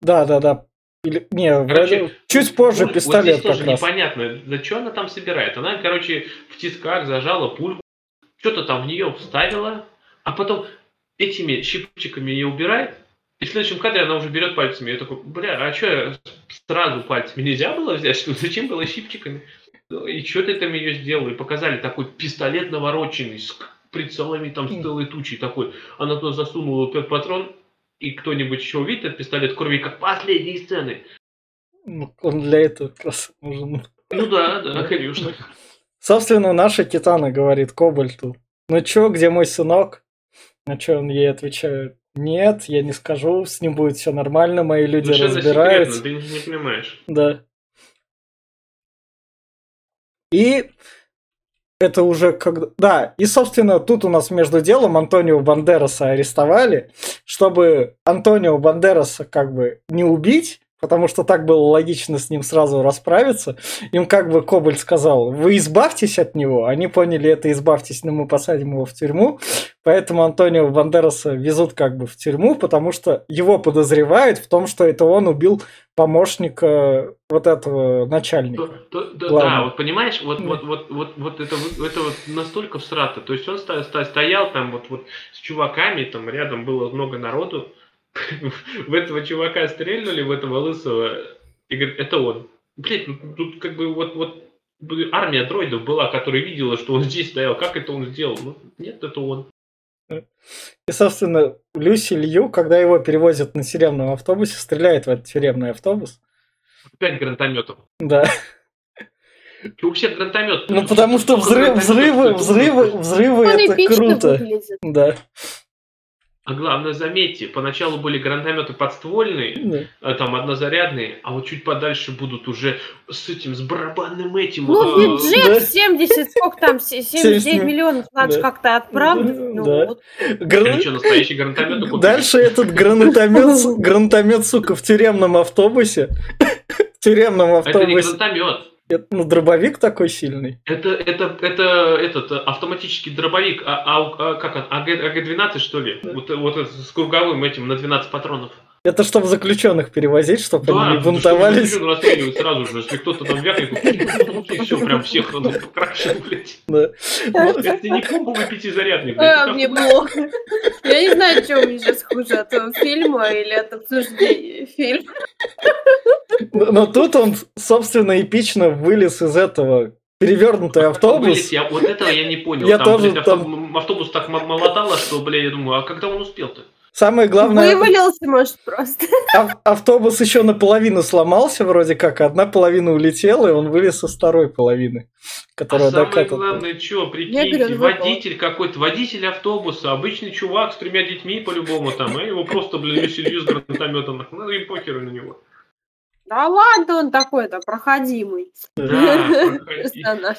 Да, да, да. Или... Не, Короче, вроде- чуть позже пуль- пистолет вот здесь тоже раз. непонятно, для чего она там собирает. Она, короче, в тисках зажала пульку, что-то там в нее вставила, а потом этими щипчиками ее убирает, и в следующем кадре она уже берет пальцами. Я такой, бля, а что сразу пальцами нельзя было взять? Что, зачем было щипчиками? Ну, И что ты там ее сделал? И показали такой пистолет навороченный с прицелами там с целой тучей такой. Она туда засунула патрон, и кто-нибудь еще увидит этот пистолет крови, как последние сцены. Ну, Он для этого как раз нужен. Ну да, да, конечно. Собственно, наша Китана говорит Кобальту, ну чё, где мой сынок? На что он ей отвечает, нет, я не скажу, с ним будет все нормально, мои люди Совершенно разбираются. секретно, ты не понимаешь. Да. И это уже когда... Да, и, собственно, тут у нас между делом Антонио Бандераса арестовали, чтобы Антонио Бандераса как бы не убить, потому что так было логично с ним сразу расправиться. Им как бы Кобальт сказал, вы избавьтесь от него. Они поняли это, избавьтесь, но мы посадим его в тюрьму. Поэтому Антонио Бандераса везут как бы в тюрьму, потому что его подозревают в том, что это он убил помощника вот этого начальника. То- то- да, вот понимаешь, вот, вот, вот, вот, вот это, это вот настолько всрато. То есть он стоял там вот, вот с чуваками, там рядом было много народу. В этого чувака стрельнули, в этого лысого, и говорит, это он. Блять, ну, тут как бы вот, вот армия дроидов была, которая видела, что он здесь стоял. Как это он сделал? Ну, нет, это он. И, собственно, Люси Лью, когда его перевозят на тюремном автобусе, стреляет в этот тюремный автобус. Пять гранатометов. Да. И всех гранатомет. Ну, потому что взрыв, взрывы, взрывы, взрывы Он это круто. выглядит. Да. А главное, заметьте, поначалу были гранатометы подствольные, Да. а, там однозарядные, а вот чуть подальше будут уже с этим, с барабанным этим. Ну, а, бюджет Да. 70, сколько там, се- 79 70 миллионов надо же Да. как-то отправить. Ну, Да. вот. Гра- Они что, настоящий гранатомет купили? Дальше этот гранатомет, гранатомет, сука, в тюремном автобусе. В тюремном Это не автобусе. гранатомет. Это, ну, дробовик такой сильный. Это, это, это этот автоматический дробовик, а, а- а как он, АГ, АГ-12 что ли? Да. Вот, вот с круговым этим на 12 патронов. Это чтобы заключенных перевозить, чтобы они не бунтовались. заключенных расстреливать сразу же, если кто-то там вякнет, и все, прям всех ну, покрашен, блядь. Да. Вот. Это не помповый пятизарядник, А, мне плохо. Я не знаю, что мне сейчас хуже, от этого фильма или от обсуждения фильма. Но тут он, собственно, эпично вылез из этого перевернутый Вылез, автобус. я, вот этого я не понял. Я там, тоже блядь, там- автобус, так мо- молотало, что, бля, я думаю, а когда он успел-то? Самое главное, Вывалился, может, просто. ав- автобус еще наполовину сломался вроде как, одна половина улетела, и он вылез из второй половины, А которая самое докатывала. главное, что, прикиньте, говорю, водитель какой-то, водитель автобуса, обычный чувак с тремя детьми по-любому там, а его просто, блин, Люсилью с гранатометом, ну и похеру на него. Да ладно, он такой-то, проходимый. Да.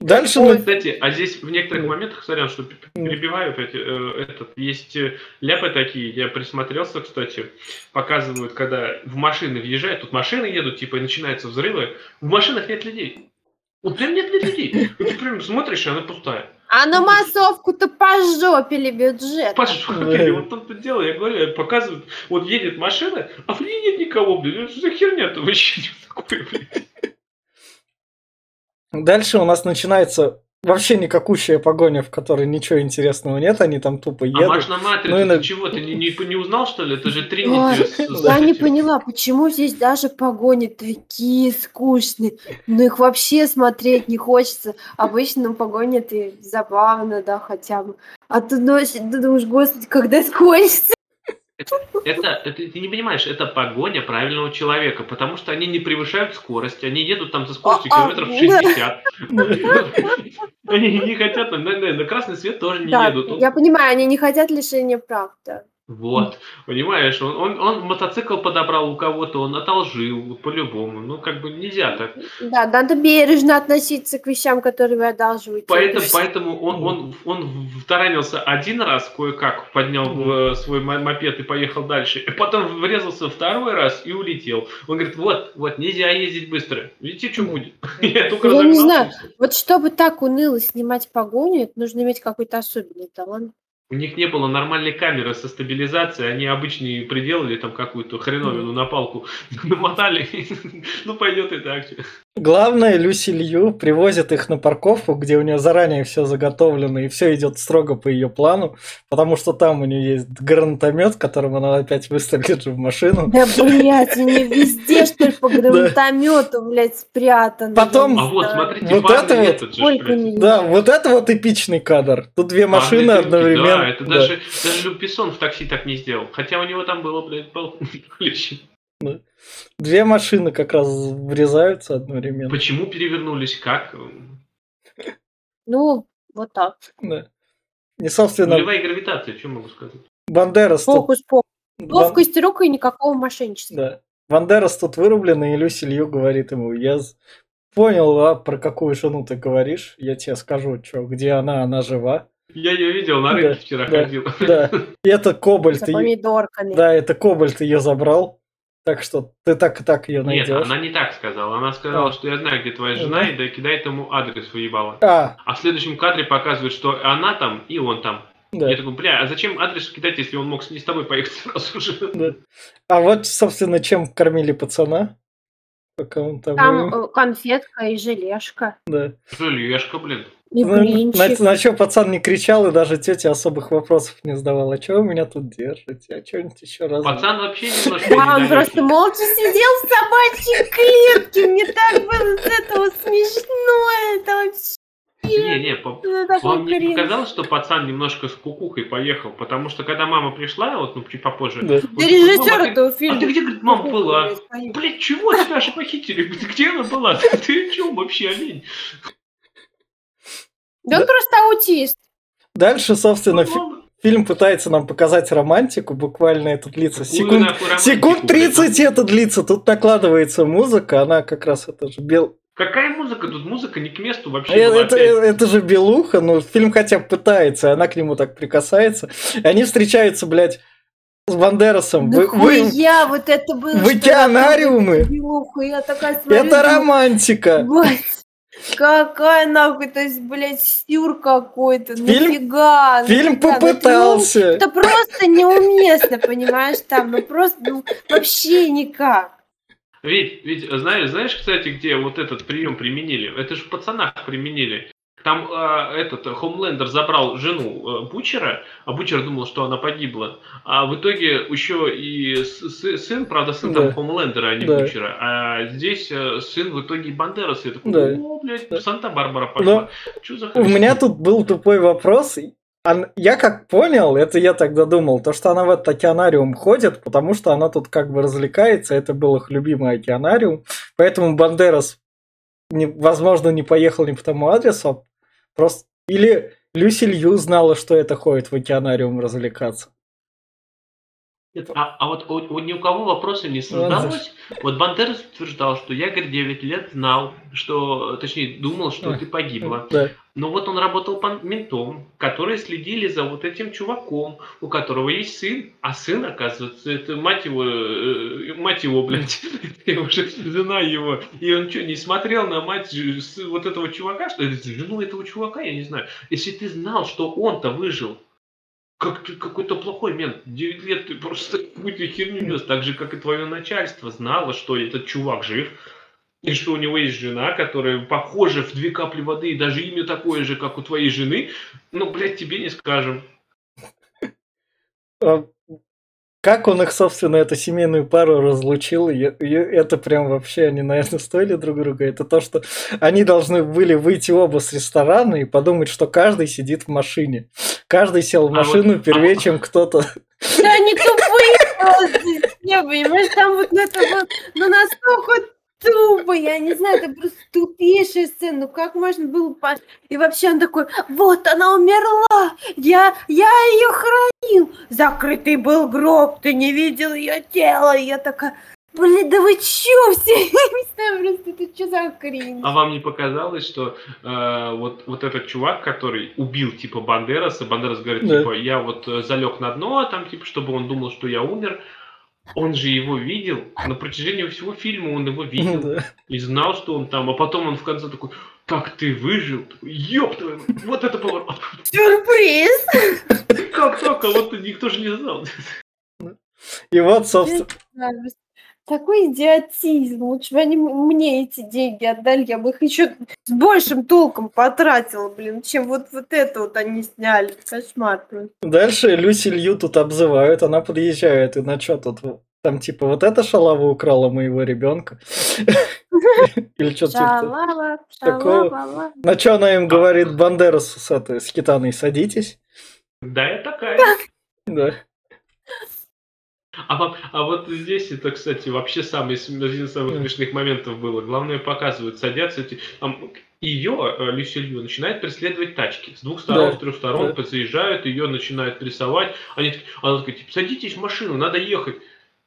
Дальше Ой, кстати, а здесь в некоторых моментах, сорян, что перебиваю опять, э, этот, есть э, ляпы такие, я присмотрелся, кстати, показывают, когда в машины въезжают, тут машины едут, типа, и начинаются взрывы, в машинах нет людей. Вот прям нет людей. Ты прям смотришь, и она пустая. А на массовку-то пожопили бюджет. Пошли, вот тут тут дело, я говорю, показывают, вот едет машина, а в ней нет никого, блин, что за херня-то вообще такое, блин. Дальше у нас начинается вообще никакущая погоня, в которой ничего интересного нет, они там тупо А едут. Маш на матрице, Ну и на- ты чего, ты не, не, не узнал, что ли? Это же с Я не поняла, почему здесь даже погони такие скучные. Ну их вообще смотреть не хочется. Обычно на погони это забавно, да, хотя бы. А ты, ну, ты думаешь, господи, когда это? Это, это, ты не понимаешь, это погоня правильного человека, потому что они не превышают скорость, они едут там со скоростью А, а, километров да. 60. Они не хотят, на, красный свет тоже не едут. я понимаю, они не хотят лишения прав, да. Вот, понимаешь, он, он, он мотоцикл подобрал у кого-то, он одолжил, по-любому. Ну, как бы нельзя так. Да, надо бережно относиться к вещам, которые вы одалживаете. Поэтому, поэтому он, он, он втаранился один раз, кое-как поднял э, свой мо- мопед и поехал дальше. И потом врезался второй раз и улетел. Он говорит, вот, вот, нельзя ездить быстро. Видите, что будет? Я только Я не знаю. Вот чтобы так уныло снимать погоню, это нужно иметь какой-то особенный талант. У них не было нормальной камеры со стабилизацией, они обычные приделали там какую-то хреновину на палку, намотали, ну пойдет и так. Главное, Люси Лью привозит их на парковку, где у нее заранее все заготовлено, и все идет строго по ее плану, потому что там у нее есть гранатомет, которым она опять выстрелит же в машину. Да, блядь, они везде, что ли, по гранатомету, блядь, спрятаны. Потом- А вот, смотрите, Вот это вот же, у? Да, вот это вот эпичный кадр. Тут две машины одновременно. Да, это Да. даже, даже Люк Бессон в такси так не сделал. Хотя у него там было, блядь, пол... Две машины как раз врезаются одновременно. Почему перевернулись? Как? Ну, вот так. Да. И, собственно, Нулевая гравитация, что могу сказать? Бандерас. Фокус, фокус. Бан- Ловкость рук и никакого мошенничества. Да. Бандерас тут вырублен, и Люси Лью говорит ему, я понял, а, про какую жену ты говоришь, я тебе скажу, что, где она, она жива. Я ее видел, на Да, рынке вчера да. ходил. Да, и это Кобальт, помидорками. да, это Кобальт ее забрал. Так что ты так и так ее Нет, найдешь. она не так сказала. Она сказала, А. что я знаю, где твоя жена, и да, кидает ему адрес выебала. А, А в следующем кадре показывают, что она там и он там. да. Я такой, бля, а зачем адрес кидать, если он мог с- не с тобой поехать сразу же? Да. А вот, собственно, чем кормили пацана? Пока он там... Там был. э, конфетка и желешка. Да. Желешка, блин. И Ну, на, блинчик. на что пацан не кричал, и даже тетя особых вопросов не задавала. А что вы меня тут держите? А что-нибудь еще раз? Пацан вообще немножко Да, он просто молча сидел в собачьей клетке. Мне так было с этого смешно. Это вообще Не, не, по- такой вам не показалось, что пацан немножко с кукухой поехал? Потому что когда мама пришла, вот ну, чуть попозже, Да. такой, режиссер «Мама, этого а фильма. ты где, говорит, мама была? Блядь, чего тебя же похитили? Где она была? Ты, ты о чем вообще, олень? Да он Да. просто аутист. Дальше, собственно, фи- Мама, фильм пытается нам показать романтику. Буквально это длится секунд, секунд блядь, 30 это длится. Тут накладывается музыка. Она как раз это же бел... Какая музыка? Тут музыка не к месту вообще Э, Это, опять. это же белуха, ну, фильм хотя бы пытается, и она к нему так прикасается. И они встречаются, блядь, с Бандерасом. Да Вы- вы- хуя, вот это было. в я там белуха, Я такая смотрю, Это романтика. Бать, какая нахуй, то есть, блядь, сюр какой-то, Фильм- нафига, Фильм нафига, ну это попытался. неум- Это просто неуместно, понимаешь, там, ну просто, ну, вообще никак. Ведь, ведь знаешь, знаешь, кстати, где вот этот прием применили? Это же в пацанах применили. Там а, этот э, Хомлендер забрал жену э, Бучера, а Бучер думал, что она погибла. А в итоге еще и с- сын, правда, сын Да. там Хомлендера, а не Да. Бучера. А здесь э, сын в итоге Бандераса. Я такой, Да. о, блядь, Да. Санта-Барбара пошла. Что за У меня тут был тупой вопрос. Я как понял, это я тогда думал, то, что она в этот океанариум ходит, потому что она тут как бы развлекается, это был их любимый океанариум, поэтому Бандерас, не- возможно, не поехал не по тому адресу, а просто... Или Люси Лью знала, что это ходит в океанариум развлекаться. Нет, А, а вот у, у ни у кого вопроса не создалось. Вот Бандерас утверждал, что я, говорит, 9 лет знал, что, точнее, думал, что ты погибла. Да. Но вот он работал пан- ментом, которые следили за вот этим чуваком, у которого есть сын, а сын, оказывается, это мать его, э, мать его, блядь, это его же жена его. И он что, не смотрел на мать вот этого чувака, что это жену этого чувака, я не знаю. Если ты знал, что он-то выжил, как ты какой-то плохой мент. 9 лет ты просто какую-то херню нес. Так же, как и твое начальство знало, что этот чувак жив. И что у него есть жена, которая похожа в две капли воды, и даже имя такое же, как у твоей жены. Ну, блядь, тебе не скажем. Как он их, собственно, эту семейную пару разлучил, и- и это прям вообще, они, наверное, стоили друг друга. Это то, что они должны были выйти оба с ресторана и подумать, что каждый сидит в машине. Каждый сел в А вот- машину первее, а- чем кто-то. Да они тупые просто все, понимаешь, там вот это вот, ну настолько тупо, я не знаю, это просто тупейшая сцена, ну как можно было по... И вообще он такой, вот она умерла, я, я ее хранил, закрытый был гроб, ты не видел ее тело, и я такая, блин, да вы чё все, я не знаю, просто это что за хрень? А вам не показалось, что э, вот, вот этот чувак, который убил, типа, Бандераса, Бандерас говорит, Да. типа, я вот э, залег на дно, там, типа, чтобы он думал, что я умер. Он же его видел, на протяжении всего фильма он его видел. Да. и знал, что он там, а потом он в конце такой, как ты выжил? Такой, Ёб твою мать, вот это поворот. Сюрприз! Как так, а вот никто же не знал. И вот, собственно, Такой идиотизм. Лучше бы они мне эти деньги отдали, я бы их еще с большим толком потратила, блин, чем вот, вот это вот они сняли. Кошмар дальше Люси Лью тут обзывают, она подъезжает, и на что тут? Там типа вот эта шалава украла моего ребенка. Или что типа. Шалава, такого. шалава. На что она им говорит Бандерасу с этой, с Китаной, садитесь. Да, я такая. Да. А, а вот здесь это, кстати, вообще самый, один из самых смешных моментов было. Главное, показывают, садятся эти... Там, ее, э, Люси Лью, начинает преследовать тачки. С двух сторон, Да, с трех сторон да. подъезжают, ее начинают прессовать. Они, такие- она такая, типа, садитесь в машину, надо ехать.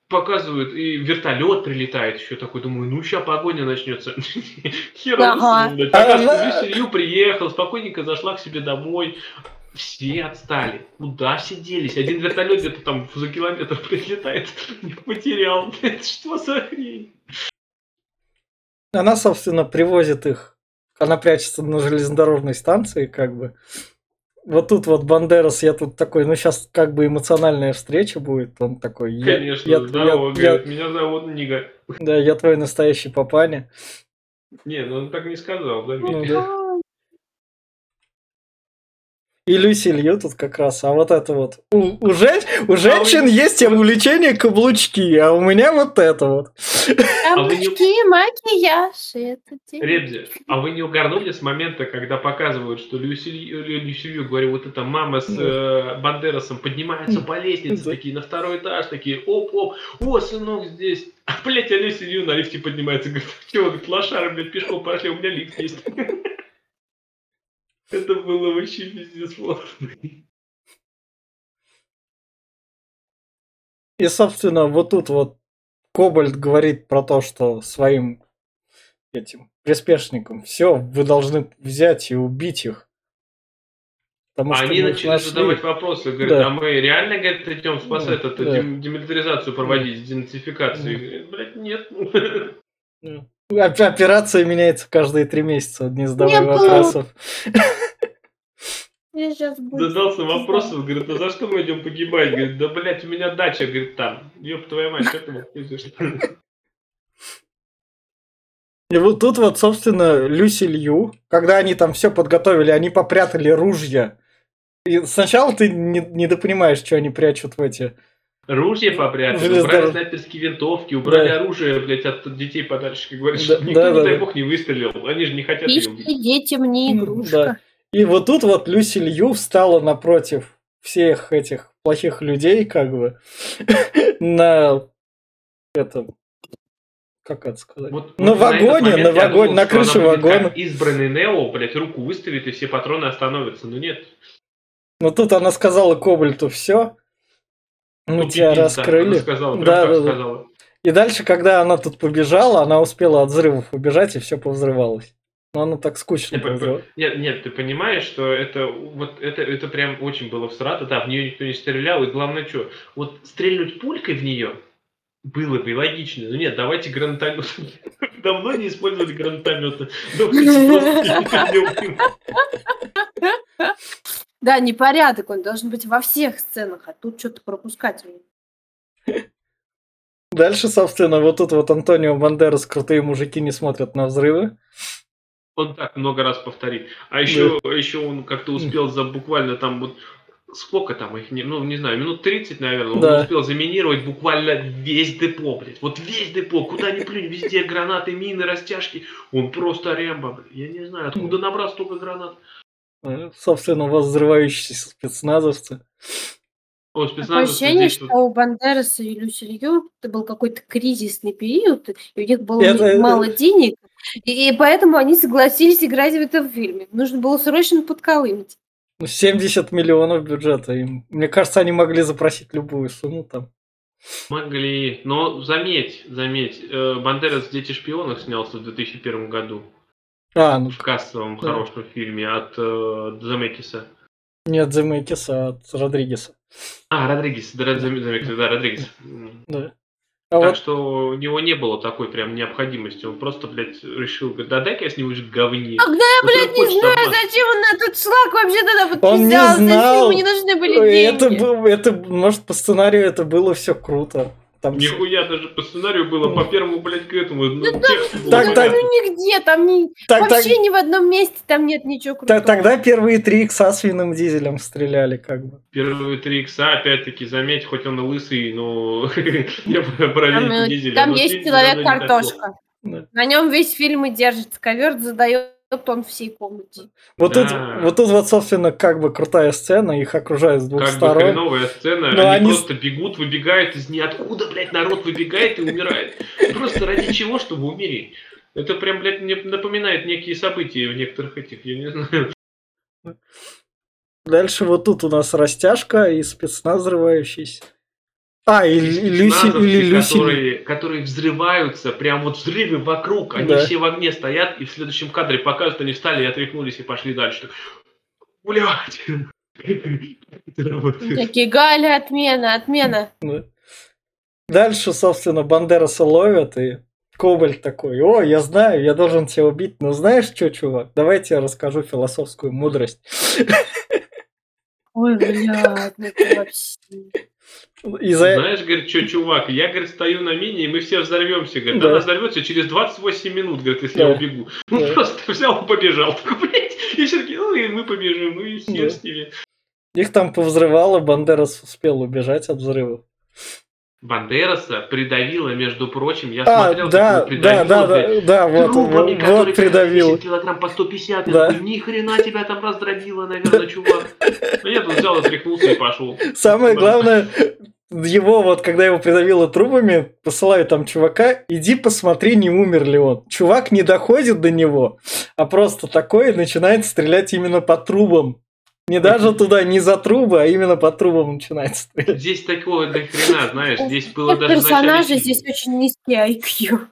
Показывают, и вертолет прилетает еще такой, думаю, ну сейчас погоня начнется. Хер Ага. лысый, блядь. Приехал, спокойненько зашла к себе домой. Все отстали. Куда все делись? Один вертолет где-то там за километр прилетает. Не потерял. блядь, Что за хрень? Она, собственно, привозит их. Она прячется на железнодорожной станции, как бы. Вот тут вот Бандерас, я тут такой, ну сейчас как бы эмоциональная встреча будет. Он такой, я, Конечно, я- здорово, я- говорит, меня зовут Нига. да, я твой настоящий папаня. Не, ну он так не сказал, да? Ну, да. И Люси Лью тут как раз, а вот это вот. У, у жен- у женщин есть увлечение каблучки, а у меня вот это вот. А вы не- Каблучки, макияж, это Ребзи, а вы не угорнули с момента, когда показывают, что Люси, Лью- Люси Лью, говорю, вот эта мама с э, Бандерасом поднимаются по лестнице, такие на второй этаж, такие, оп-оп, о, сынок здесь. А, блядь, а Люси Лью на лифте поднимается, говорит, чего, говорит, лошары, блядь, пешком пошли, у меня лифт есть. Это было вообще пиздец сложно. И, собственно, вот тут вот Кобальт говорит про то, что своим этим приспешникам, все, вы должны взять и убить их. Потому А они начали нашли. задавать вопросы, говорят, Да. а мы реально, говорит, идем спасать, Да, это, да. дем- демилитаризацию проводить, денацификацию. Говорит, Блядь, нет. Оп- Операция меняется каждые три месяца, не задавай Не было. вопросов. Я сейчас буду. Задался вопросом, говорит, а за что мы идем погибать? Говорит, да, блядь, у меня дача, говорит, там. Ёб твою мать, что ты? И вот тут вот, собственно, Люси Лью, когда они там все подготовили, они попрятали ружья. И сначала ты не, недопонимаешь, что они прячут в эти... Ружья попрятали, Железнодорож- убрали снайперские винтовки, убрали Да. оружие, блядь, от детей подальше, как говоришь. Да, Никто, да, не да, дай да. бог, не выстрелил. Они же не хотят ее убить. Детям не игрушка. да. И вот тут вот Люси Лью встала напротив всех этих плохих людей, как бы, на это... Как это сказать? Вот- на вот вагоне, момент на я вагоне, думал, на крыше вагона. как избранный Нео, блядь, руку выставит, и все патроны остановятся. Но нет. Но тут она сказала Кобальту все. Ну, тебя раскрыли. она сказала, Да, да, да. И дальше, когда она тут побежала, она успела от взрывов убежать, и все повзрывалось. Но оно так скучно повзрывалось. Нет, нет, ты понимаешь, что это вот это, это прям очень было всрато, да, в нее никто не стрелял, и главное что, вот стрельнуть пулькой в нее было бы логично, но нет, давайте гранатомет. Давно не использовали гранатометы. Да, непорядок, он должен быть во всех сценах, а тут что-то пропускать. Дальше, собственно, вот тут вот Антонио Бандерас, крутые мужики не смотрят на взрывы. Он так много раз повторит. А еще, еще он как-то успел за буквально там вот сколько там их, не- ну не знаю, минут 30, наверное, он Да. успел заминировать буквально весь депо, блядь. Вот весь депо, куда ни плюнь, везде гранаты, мины, растяжки. Он просто рембо, блядь. Я не знаю, откуда набрал столько гранат. Э, Собственно, у вас взрывающиеся спецназовцы. О, Такое ощущение, здесь что у Бандераса и Люси Лью это был какой-то кризисный период, и у них было Это- это- мало денег, и, и поэтому они согласились играть в этом фильме. Нужно было срочно подколымить. Ну, 70 миллионов бюджета. Им, мне кажется, они могли запросить любую сумму там. могли. Но заметь, заметь, э, Бандерас «Дети шпионов» снялся в 2001 году. А, ну В кассовом Да. хорошем фильме от э, Замекиса. нет, Земекиса от Родригеса. А, Родригес, да, Замекис, да, Родригес. Да. А Так вот что у него не было такой прям необходимости. Он просто, блядь, решил, говорит, да дай-ка я снимусь в говне. Когда я, Вот блядь, не знаю, обмануть. зачем он на тот шлак вообще тогда Он не знал. ему не нужны были Ой, это, деньги. был- это, может, по сценарию это было все круто. Там Нихуя даже по сценарию было, по первому, блядь, к этому. Ну, тексту было Так, так. понятно. Ну нигде, там ни, Так, так, вообще ни в одном месте там нет ничего крутого. тогда первые три икса с винным дизелем стреляли, как бы. Первые три икса, опять-таки, заметь, хоть он и лысый, но я про Там, э, есть так человек-картошка. На нем весь фильм и держится. Ковер задает он всей комнате. Вот, Да. тут, вот тут вот, собственно, как бы крутая сцена, их окружают с двух Как бы сторон. хреновая сцена, Но они, они просто бегут, выбегают из ниоткуда, блядь, народ выбегает и умирает. Просто ради чего, чтобы умереть? Это прям, блядь, мне напоминает некие события в некоторых этих, я не знаю. Дальше вот тут у нас растяжка и спецназ взрывающийся. А, и, Люси, или Люси. которые, которые взрываются, прям вот взрывы вокруг, они Да. все в огне стоят, и в следующем кадре показывают, они встали и отряхнулись и пошли дальше. Блядь! Такие, Галя, отмена, отмена. Да. Дальше, собственно, Бандераса ловят, и Кобальт такой, о, я знаю, я должен тебя убить, но знаешь что, чувак, давай я расскажу философскую мудрость. Ой, блядь, ну это вообще... И за... Знаешь, говорит, что, чувак, я, говорит, стою на мине, и мы все взорвемся. Говорит, Да. она взорвется через 28 минут, говорит, если Да. я убегу. Ну, Да. просто взял и побежал. Такой, блядь, и все таки ну, и мы побежим, ну, и все Да. с ними. Их там повзрывало, Бандерас успел убежать от взрывов. Бандераса придавило, между прочим, я А, смотрел, да, как его да, да, да, да, вот, трубами, вот, вот придавил. 10 килограмм по 150, я Да. ни хрена тебя там раздробило, наверное, чувак. А я тут взял, отряхнулся и пошел. Самое главное, его вот, когда его придавило трубами, посылают там чувака, иди посмотри, не умер ли он. Чувак не доходит до него, а просто такой начинает стрелять именно по трубам. Не даже туда, не за трубы, а именно по трубам начинает стрелять. Здесь такого до хрена, знаешь, здесь было даже фильма. здесь очень низкий IQ.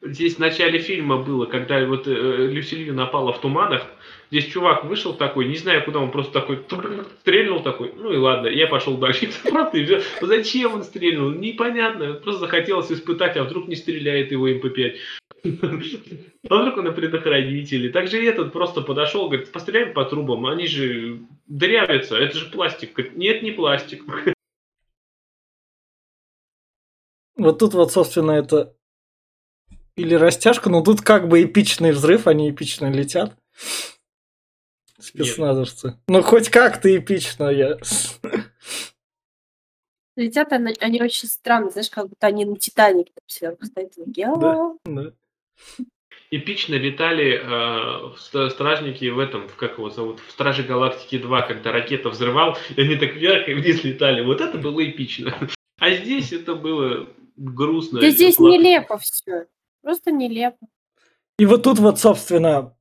Здесь в начале фильма было, когда вот э, Люсилью напала в туманах, здесь чувак вышел такой, не знаю куда, он просто такой стрельнул такой, ну и ладно, я пошел дальше. Зачем он стрельнул? Непонятно, просто захотелось испытать, а вдруг не стреляет его МП-5. А вдруг он на предохранителе. Также и этот просто подошел, говорит, постреляем по трубам, они же дырявятся, это же пластик. Говорит, Нет, не пластик. Вот тут вот, собственно, это или растяжка, но тут как бы эпичный взрыв, они эпично летят. Спецназовцы. Ну, хоть как-то эпично я. Летят они, они очень странные, знаешь, как будто они на Титанике там сверху стоят. «А-а-а». Да. Эпично летали э, стражники в этом, в как его зовут, в Страже Галактики 2, когда ракета взрывал, и они так вверх и вниз летали. Вот это было эпично. А здесь это было грустно. Да здесь плохо. нелепо все. Просто нелепо. И вот тут вот, собственно,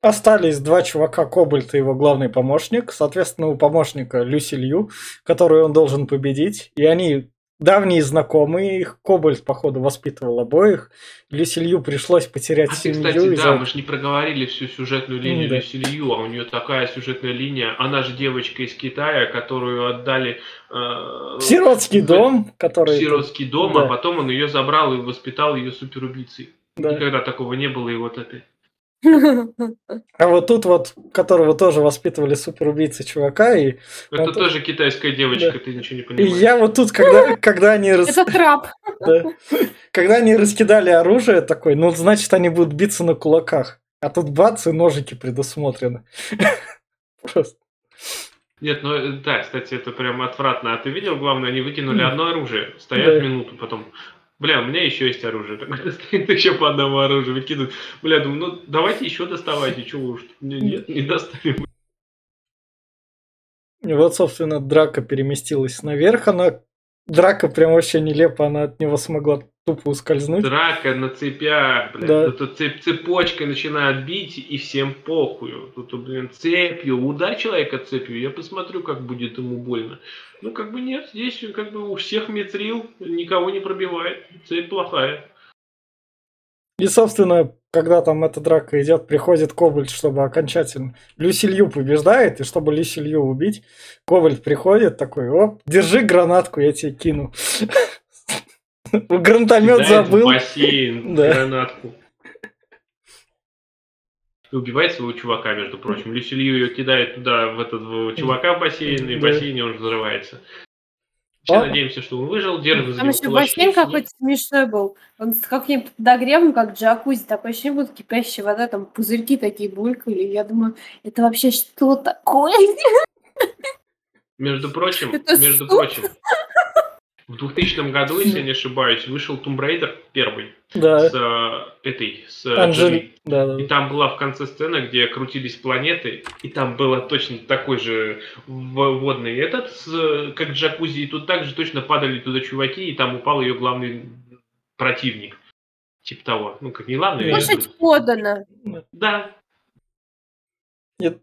остались два чувака, Кобальт и его главный помощник. Соответственно, у помощника Люси Лью, которую он должен победить. И они давние знакомые. Их Кобальт, походу, воспитывал обоих. Люси Лью пришлось потерять А ты, семью. кстати, из-за- да, мы же не проговорили всю сюжетную линию да. Люсилью, а у нее такая сюжетная линия. Она же девочка из Китая, которую отдали э, Сиротский в- дом, который... сиротский дом, Да. а потом он ее забрал и воспитал ее суперубийцей. Да. Никогда такого не было, и вот это. А вот тут вот, которого тоже воспитывали суперубийцы чувака, и, Это Он тоже китайская девочка, Да. ты ничего не и понимаешь. я вот тут, когда, когда они рас- Это трап. да, когда они раскидали оружие такой, ну значит они будут биться на кулаках, а тут бац и ножики предусмотрены. Просто. Нет, ну э, да, кстати, это прям отвратно. А ты видел, главное, они выкинули одно оружие, стоят Да. минуту, потом. Бля, у меня еще есть оружие. Так, стоит еще по одному оружию выкидывают. Бля, думаю, ну давайте еще доставайте, чего уж. Не- Нет, не доставим. Вот, собственно, драка переместилась наверх, она... Драка прям вообще нелепо, она от него смогла тупо ускользнуть. Драка на цепях, блядь. Да. Тут цеп- цепочкой начинает бить, и всем похую. Тут, блин, цепью. Удай человека цепью, я посмотрю, как будет ему больно. Ну, как бы нет, здесь как бы у всех митрил, никого не пробивает. Цепь плохая. И, собственно, когда там эта драка идет, приходит Кобальт, чтобы окончательно... Люси Лью побеждает, и чтобы Люси Лью убить, Кобальт приходит такой, оп, держи гранатку, я тебе кину. Гранатомет забыл. Бассейн, Да. гранатку. И убивает своего чувака, между прочим. Люсилью ее кидает туда, в этого чувака в бассейн, и в бассейне он взрывается. Все А? надеемся, что он выжил, держит Там еще бассейн какой-то смешной был. Он с каким-то подогревом, как джакузи. Такое ощущение, будто кипящая вода, там пузырьки такие булькали. Я думаю, это вообще что такое? Между прочим, Это между суп? прочим, в 2000 году, если я не ошибаюсь, вышел Tomb Raider первый Да, с э, этой, с э, Анжели. Джоли. Да, да. И там была в конце сцена, где крутились планеты, и там было точно такой же водный этот, с, как джакузи, и тут также точно падали туда чуваки, и там упал ее главный противник. Типа того. Ну, как не главный, Кушать подано. Да. И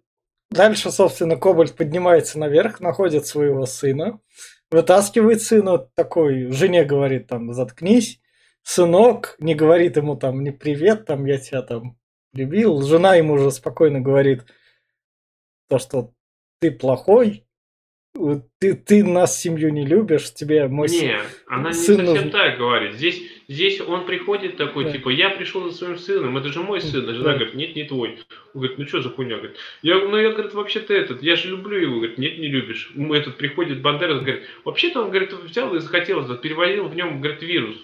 дальше, собственно, Кобальт поднимается наверх, находит своего сына, вытаскивает сына, такой жене говорит там, заткнись, сынок, не говорит ему там, не привет, там, я тебя там любил. Жена ему уже спокойно говорит то, что ты плохой, ты, ты нас семью не любишь, тебе мой сын- Не, она не сын совсем нужен. так говорит. Здесь, здесь он приходит такой, Да. типа, я пришел за своим сыном, это же мой сын. А жена Да. говорит, нет, не твой. Он говорит, ну что за хуйня? Говорит, я, ну я, говорит, вообще-то этот, я же люблю его. Говорит, нет, не любишь. Мы этот приходит Бандерас, говорит, вообще-то он, говорит, взял и захотел, вот, перевозил в нем, говорит, вирус.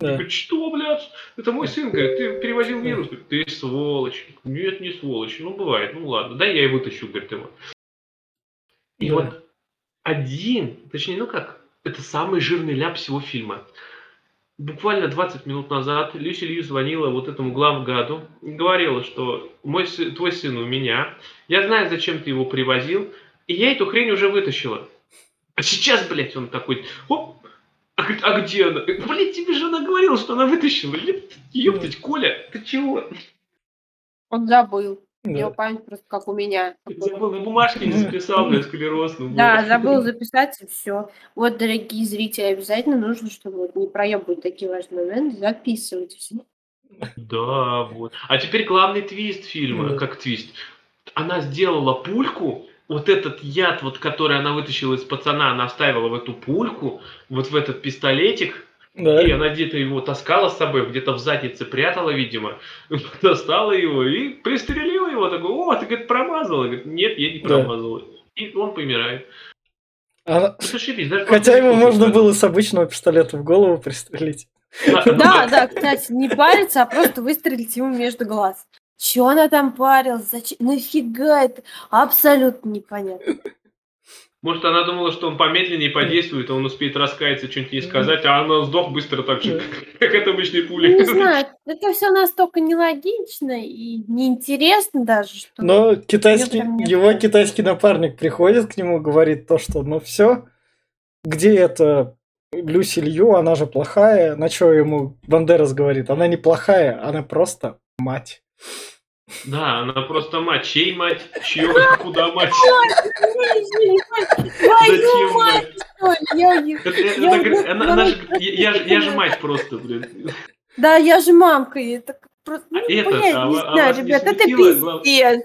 Да. Говорит, что, блядь? Это мой сын, говорит, ты перевозил вирус. Говорит, ты сволочь. Нет, не сволочь. Ну, бывает, ну ладно. Да, я и вытащу, говорит, его. И Да. вот один, точнее, ну как, это самый жирный ляп всего фильма. Буквально 20 минут назад Люси Лью звонила вот этому главгаду и говорила, что мой твой сын у меня, я знаю, зачем ты его привозил, и я эту хрень уже вытащила. А сейчас, блядь, он такой, оп, а, а где она? Блядь, тебе же она говорила, что она вытащила. Ёптать, Коля, ты чего? Он забыл. Да. Его память просто как у меня. Забыл, на бумажке не записал, блядь, склероз. ну, Да, вот. забыл записать и все. Вот, дорогие зрители, обязательно нужно, чтобы вот не проебывать такие важные моменты, записывать все. Да, вот. А теперь главный твист фильма, Да. как твист. Она сделала пульку, вот этот яд, вот, который она вытащила из пацана, она вставила в эту пульку, вот в этот пистолетик, Да. и она где-то его таскала с собой, где-то в заднице прятала, видимо, достала его и пристрелила его. Такой, о, ты, говорит, промазала. Говорит, нет, я не Да. промазала. И он помирает. Ну, зашибись, даже Хотя не можно слушай. было с обычного пистолета в голову пристрелить. Да, ну Да, да, кстати, не париться, а просто выстрелить ему между глаз. Че она там парилась? Зачем? Нафига это? Абсолютно непонятно. Может, она думала, что он помедленнее подействует, а он успеет раскаяться, что-нибудь не сказать, а она сдох быстро так же, как от обычной пули. Не знаю, это все настолько нелогично и неинтересно даже, что... Но китайский, его китайский напарник приходит к нему, говорит то, что ну все, где это Люси Лью, она же плохая. На что ему Бандерас говорит? Она не плохая, она просто мать. Да, она просто мать. Чей мать? Чье? Куда мать? Твою мать? Я же мать просто, блин. Да, я же мамка, и это просто... Ну, А этот, блядь, а не а знаю, не ребят, это пиздец.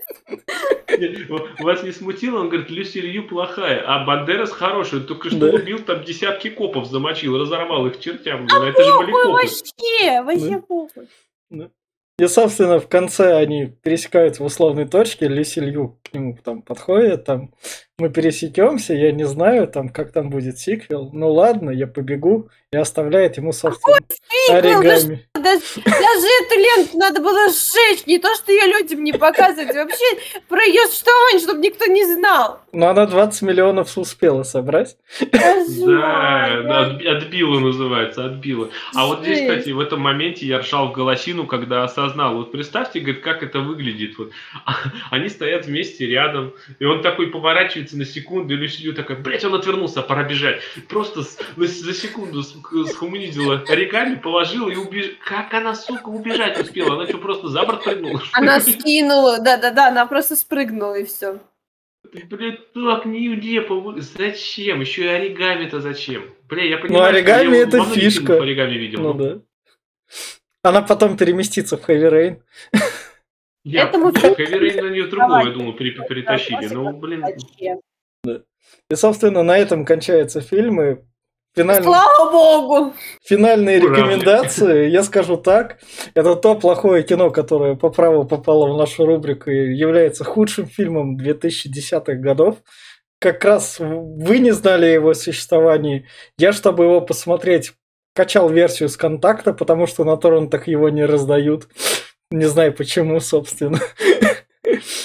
Вас не смутило? Он говорит, Люси Лью плохая, а Бандерас хороший. Только что Да. убил там десятки копов, замочил, разорвал их чертям. блин. Это же были копы. вообще, вообще Да. похуй. И, собственно, в конце они пересекаются в условной точке, Люси Лью к нему там подходит, там, мы пересекемся, я не знаю, там, как там будет сиквел. Ну ладно, я побегу и оставляет ему, собственно, оригами. Да- Даже эту ленту надо было сжечь, не то, что ее людям не показывать. Вообще про ее существование, чтобы никто не знал. Но она 20 миллионов успела собрать. Да, да, отби- отбила называется, отбила. А вот здесь, кстати, в этом моменте я ржал в голосину, когда осознал. Вот представьте, говорит, как это выглядит. Вот. Они стоят вместе рядом, и он такой поворачивается на секунду, и Люсилью такая, блять, он отвернулся, пора бежать. Просто за секунду с- схумунизила оригами, положила и убежала. Как она, сука, убежать успела? Она что, просто за борт прыгнула? Она скинула, да-да-да, она просто спрыгнула и все. Блять, так нелепо. Зачем? Еще и оригами-то зачем? Бля, я Ну, понимаю, что оригами я это многих фишка. оригами видел. Ну но да. Она потом переместится в Heavy Rain. Я Этому Хэви Рейн на нее другого, Давай. я думал, пере- перетащили. Ну, блин, Зачем? И, собственно, на этом кончается фильм. И финальный, Слава богу! финальные Ура. рекомендации, я скажу так, это то плохое кино, которое по праву попало в нашу рубрику и является худшим фильмом 2010-х годов. Как раз вы не знали о его существовании. Я, чтобы его посмотреть, качал версию с контакта, потому что на торрентах его не раздают. Не знаю почему, собственно.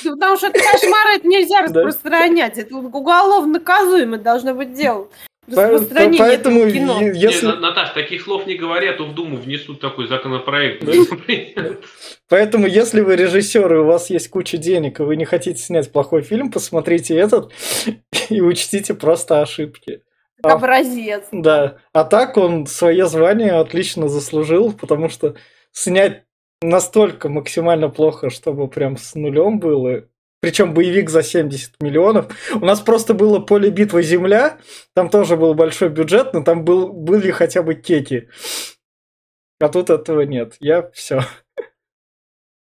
Да Потому что это кошмар, это нельзя распространять. Это уголовно наказуемо должно быть дело. По- Распространение Поэтому, кино. Не, если... На- Наташ, таких слов не говорят, то в Думу внесут такой законопроект. Поэтому, если вы режиссер и у вас есть куча денег, и вы не хотите снять плохой фильм, посмотрите этот и учтите просто ошибки. Как А- образец. Да. А так он свое звание отлично заслужил, потому что снять настолько максимально плохо, чтобы прям с нулем было. Причем боевик за 70 миллионов. У нас просто было поле битвы Земля. Там тоже был большой бюджет, но там был, были хотя бы кеки. А тут этого нет. Я все.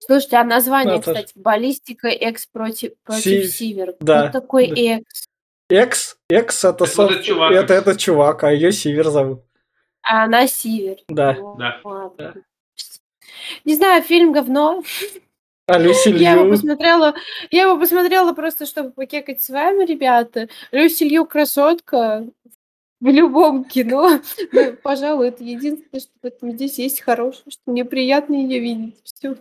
Слушайте, а название, это ж- кстати, баллистика Экс против, против Си- Сивер. да, Кто такой да. Экс? Экс, Экс это, Это вот соб- этот чувак, это, этот чувак, а ее Сивер зовут. А она Сивер. Да. Ну, Да. ладно. Не знаю, фильм говно. А Люси Я его Лью, посмотрела, я его посмотрела просто, чтобы покекать с вами, ребята. Люси Лью красотка в любом кино. Ну, пожалуй, это единственное, что в этом здесь есть хорошее, что мне приятно ее видеть. Все.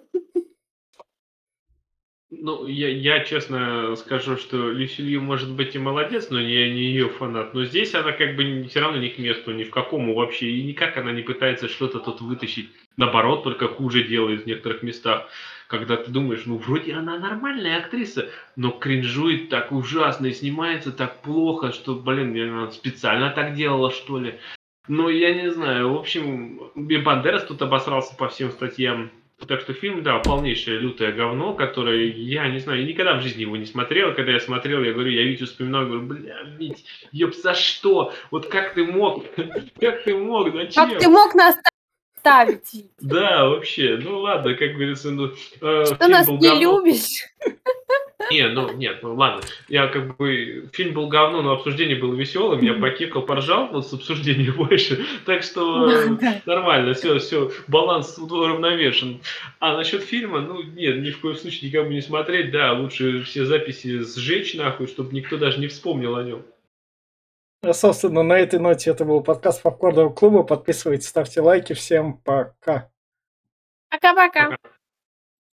Ну, я, я честно скажу, что Люси Лью может быть и молодец, но я не ее фанат. Но здесь она как бы все равно не к месту, ни в какому вообще. И никак она не пытается что-то тут вытащить. Наоборот, только хуже делает в некоторых местах. Когда ты думаешь, ну вроде она нормальная актриса, но кринжует так ужасно и снимается так плохо, что, блин, она специально так делала, что ли. Ну, я не знаю. В общем, Бандерас тут обосрался по всем статьям. Так что фильм, да, полнейшее лютое говно, которое, я не знаю, я никогда в жизни его не смотрел. Когда я смотрел, я говорю, я Витю вспоминал, говорю, бля, Вить, ёб, за что? Вот как ты мог? Как ты мог? Зачем? Как ты мог нас ставить? Да, вообще, ну ладно, как говорится, ну... э, Что нас не говно. любишь? Не, ну нет, ну ладно. Я как бы фильм был говно, но обсуждение было веселым. Я покекал, поржал вот с обсуждения больше. Так что э, Да. нормально, все, все, баланс уравновешен. А насчет фильма, ну нет, ни в коем случае никому не смотреть. Да, лучше все записи сжечь нахуй, чтобы никто даже не вспомнил о нем. А, Собственно, на этой ноте это был подкаст Попкорного клуба. Подписывайтесь, ставьте лайки. Всем пока. Пока-пока. Пока.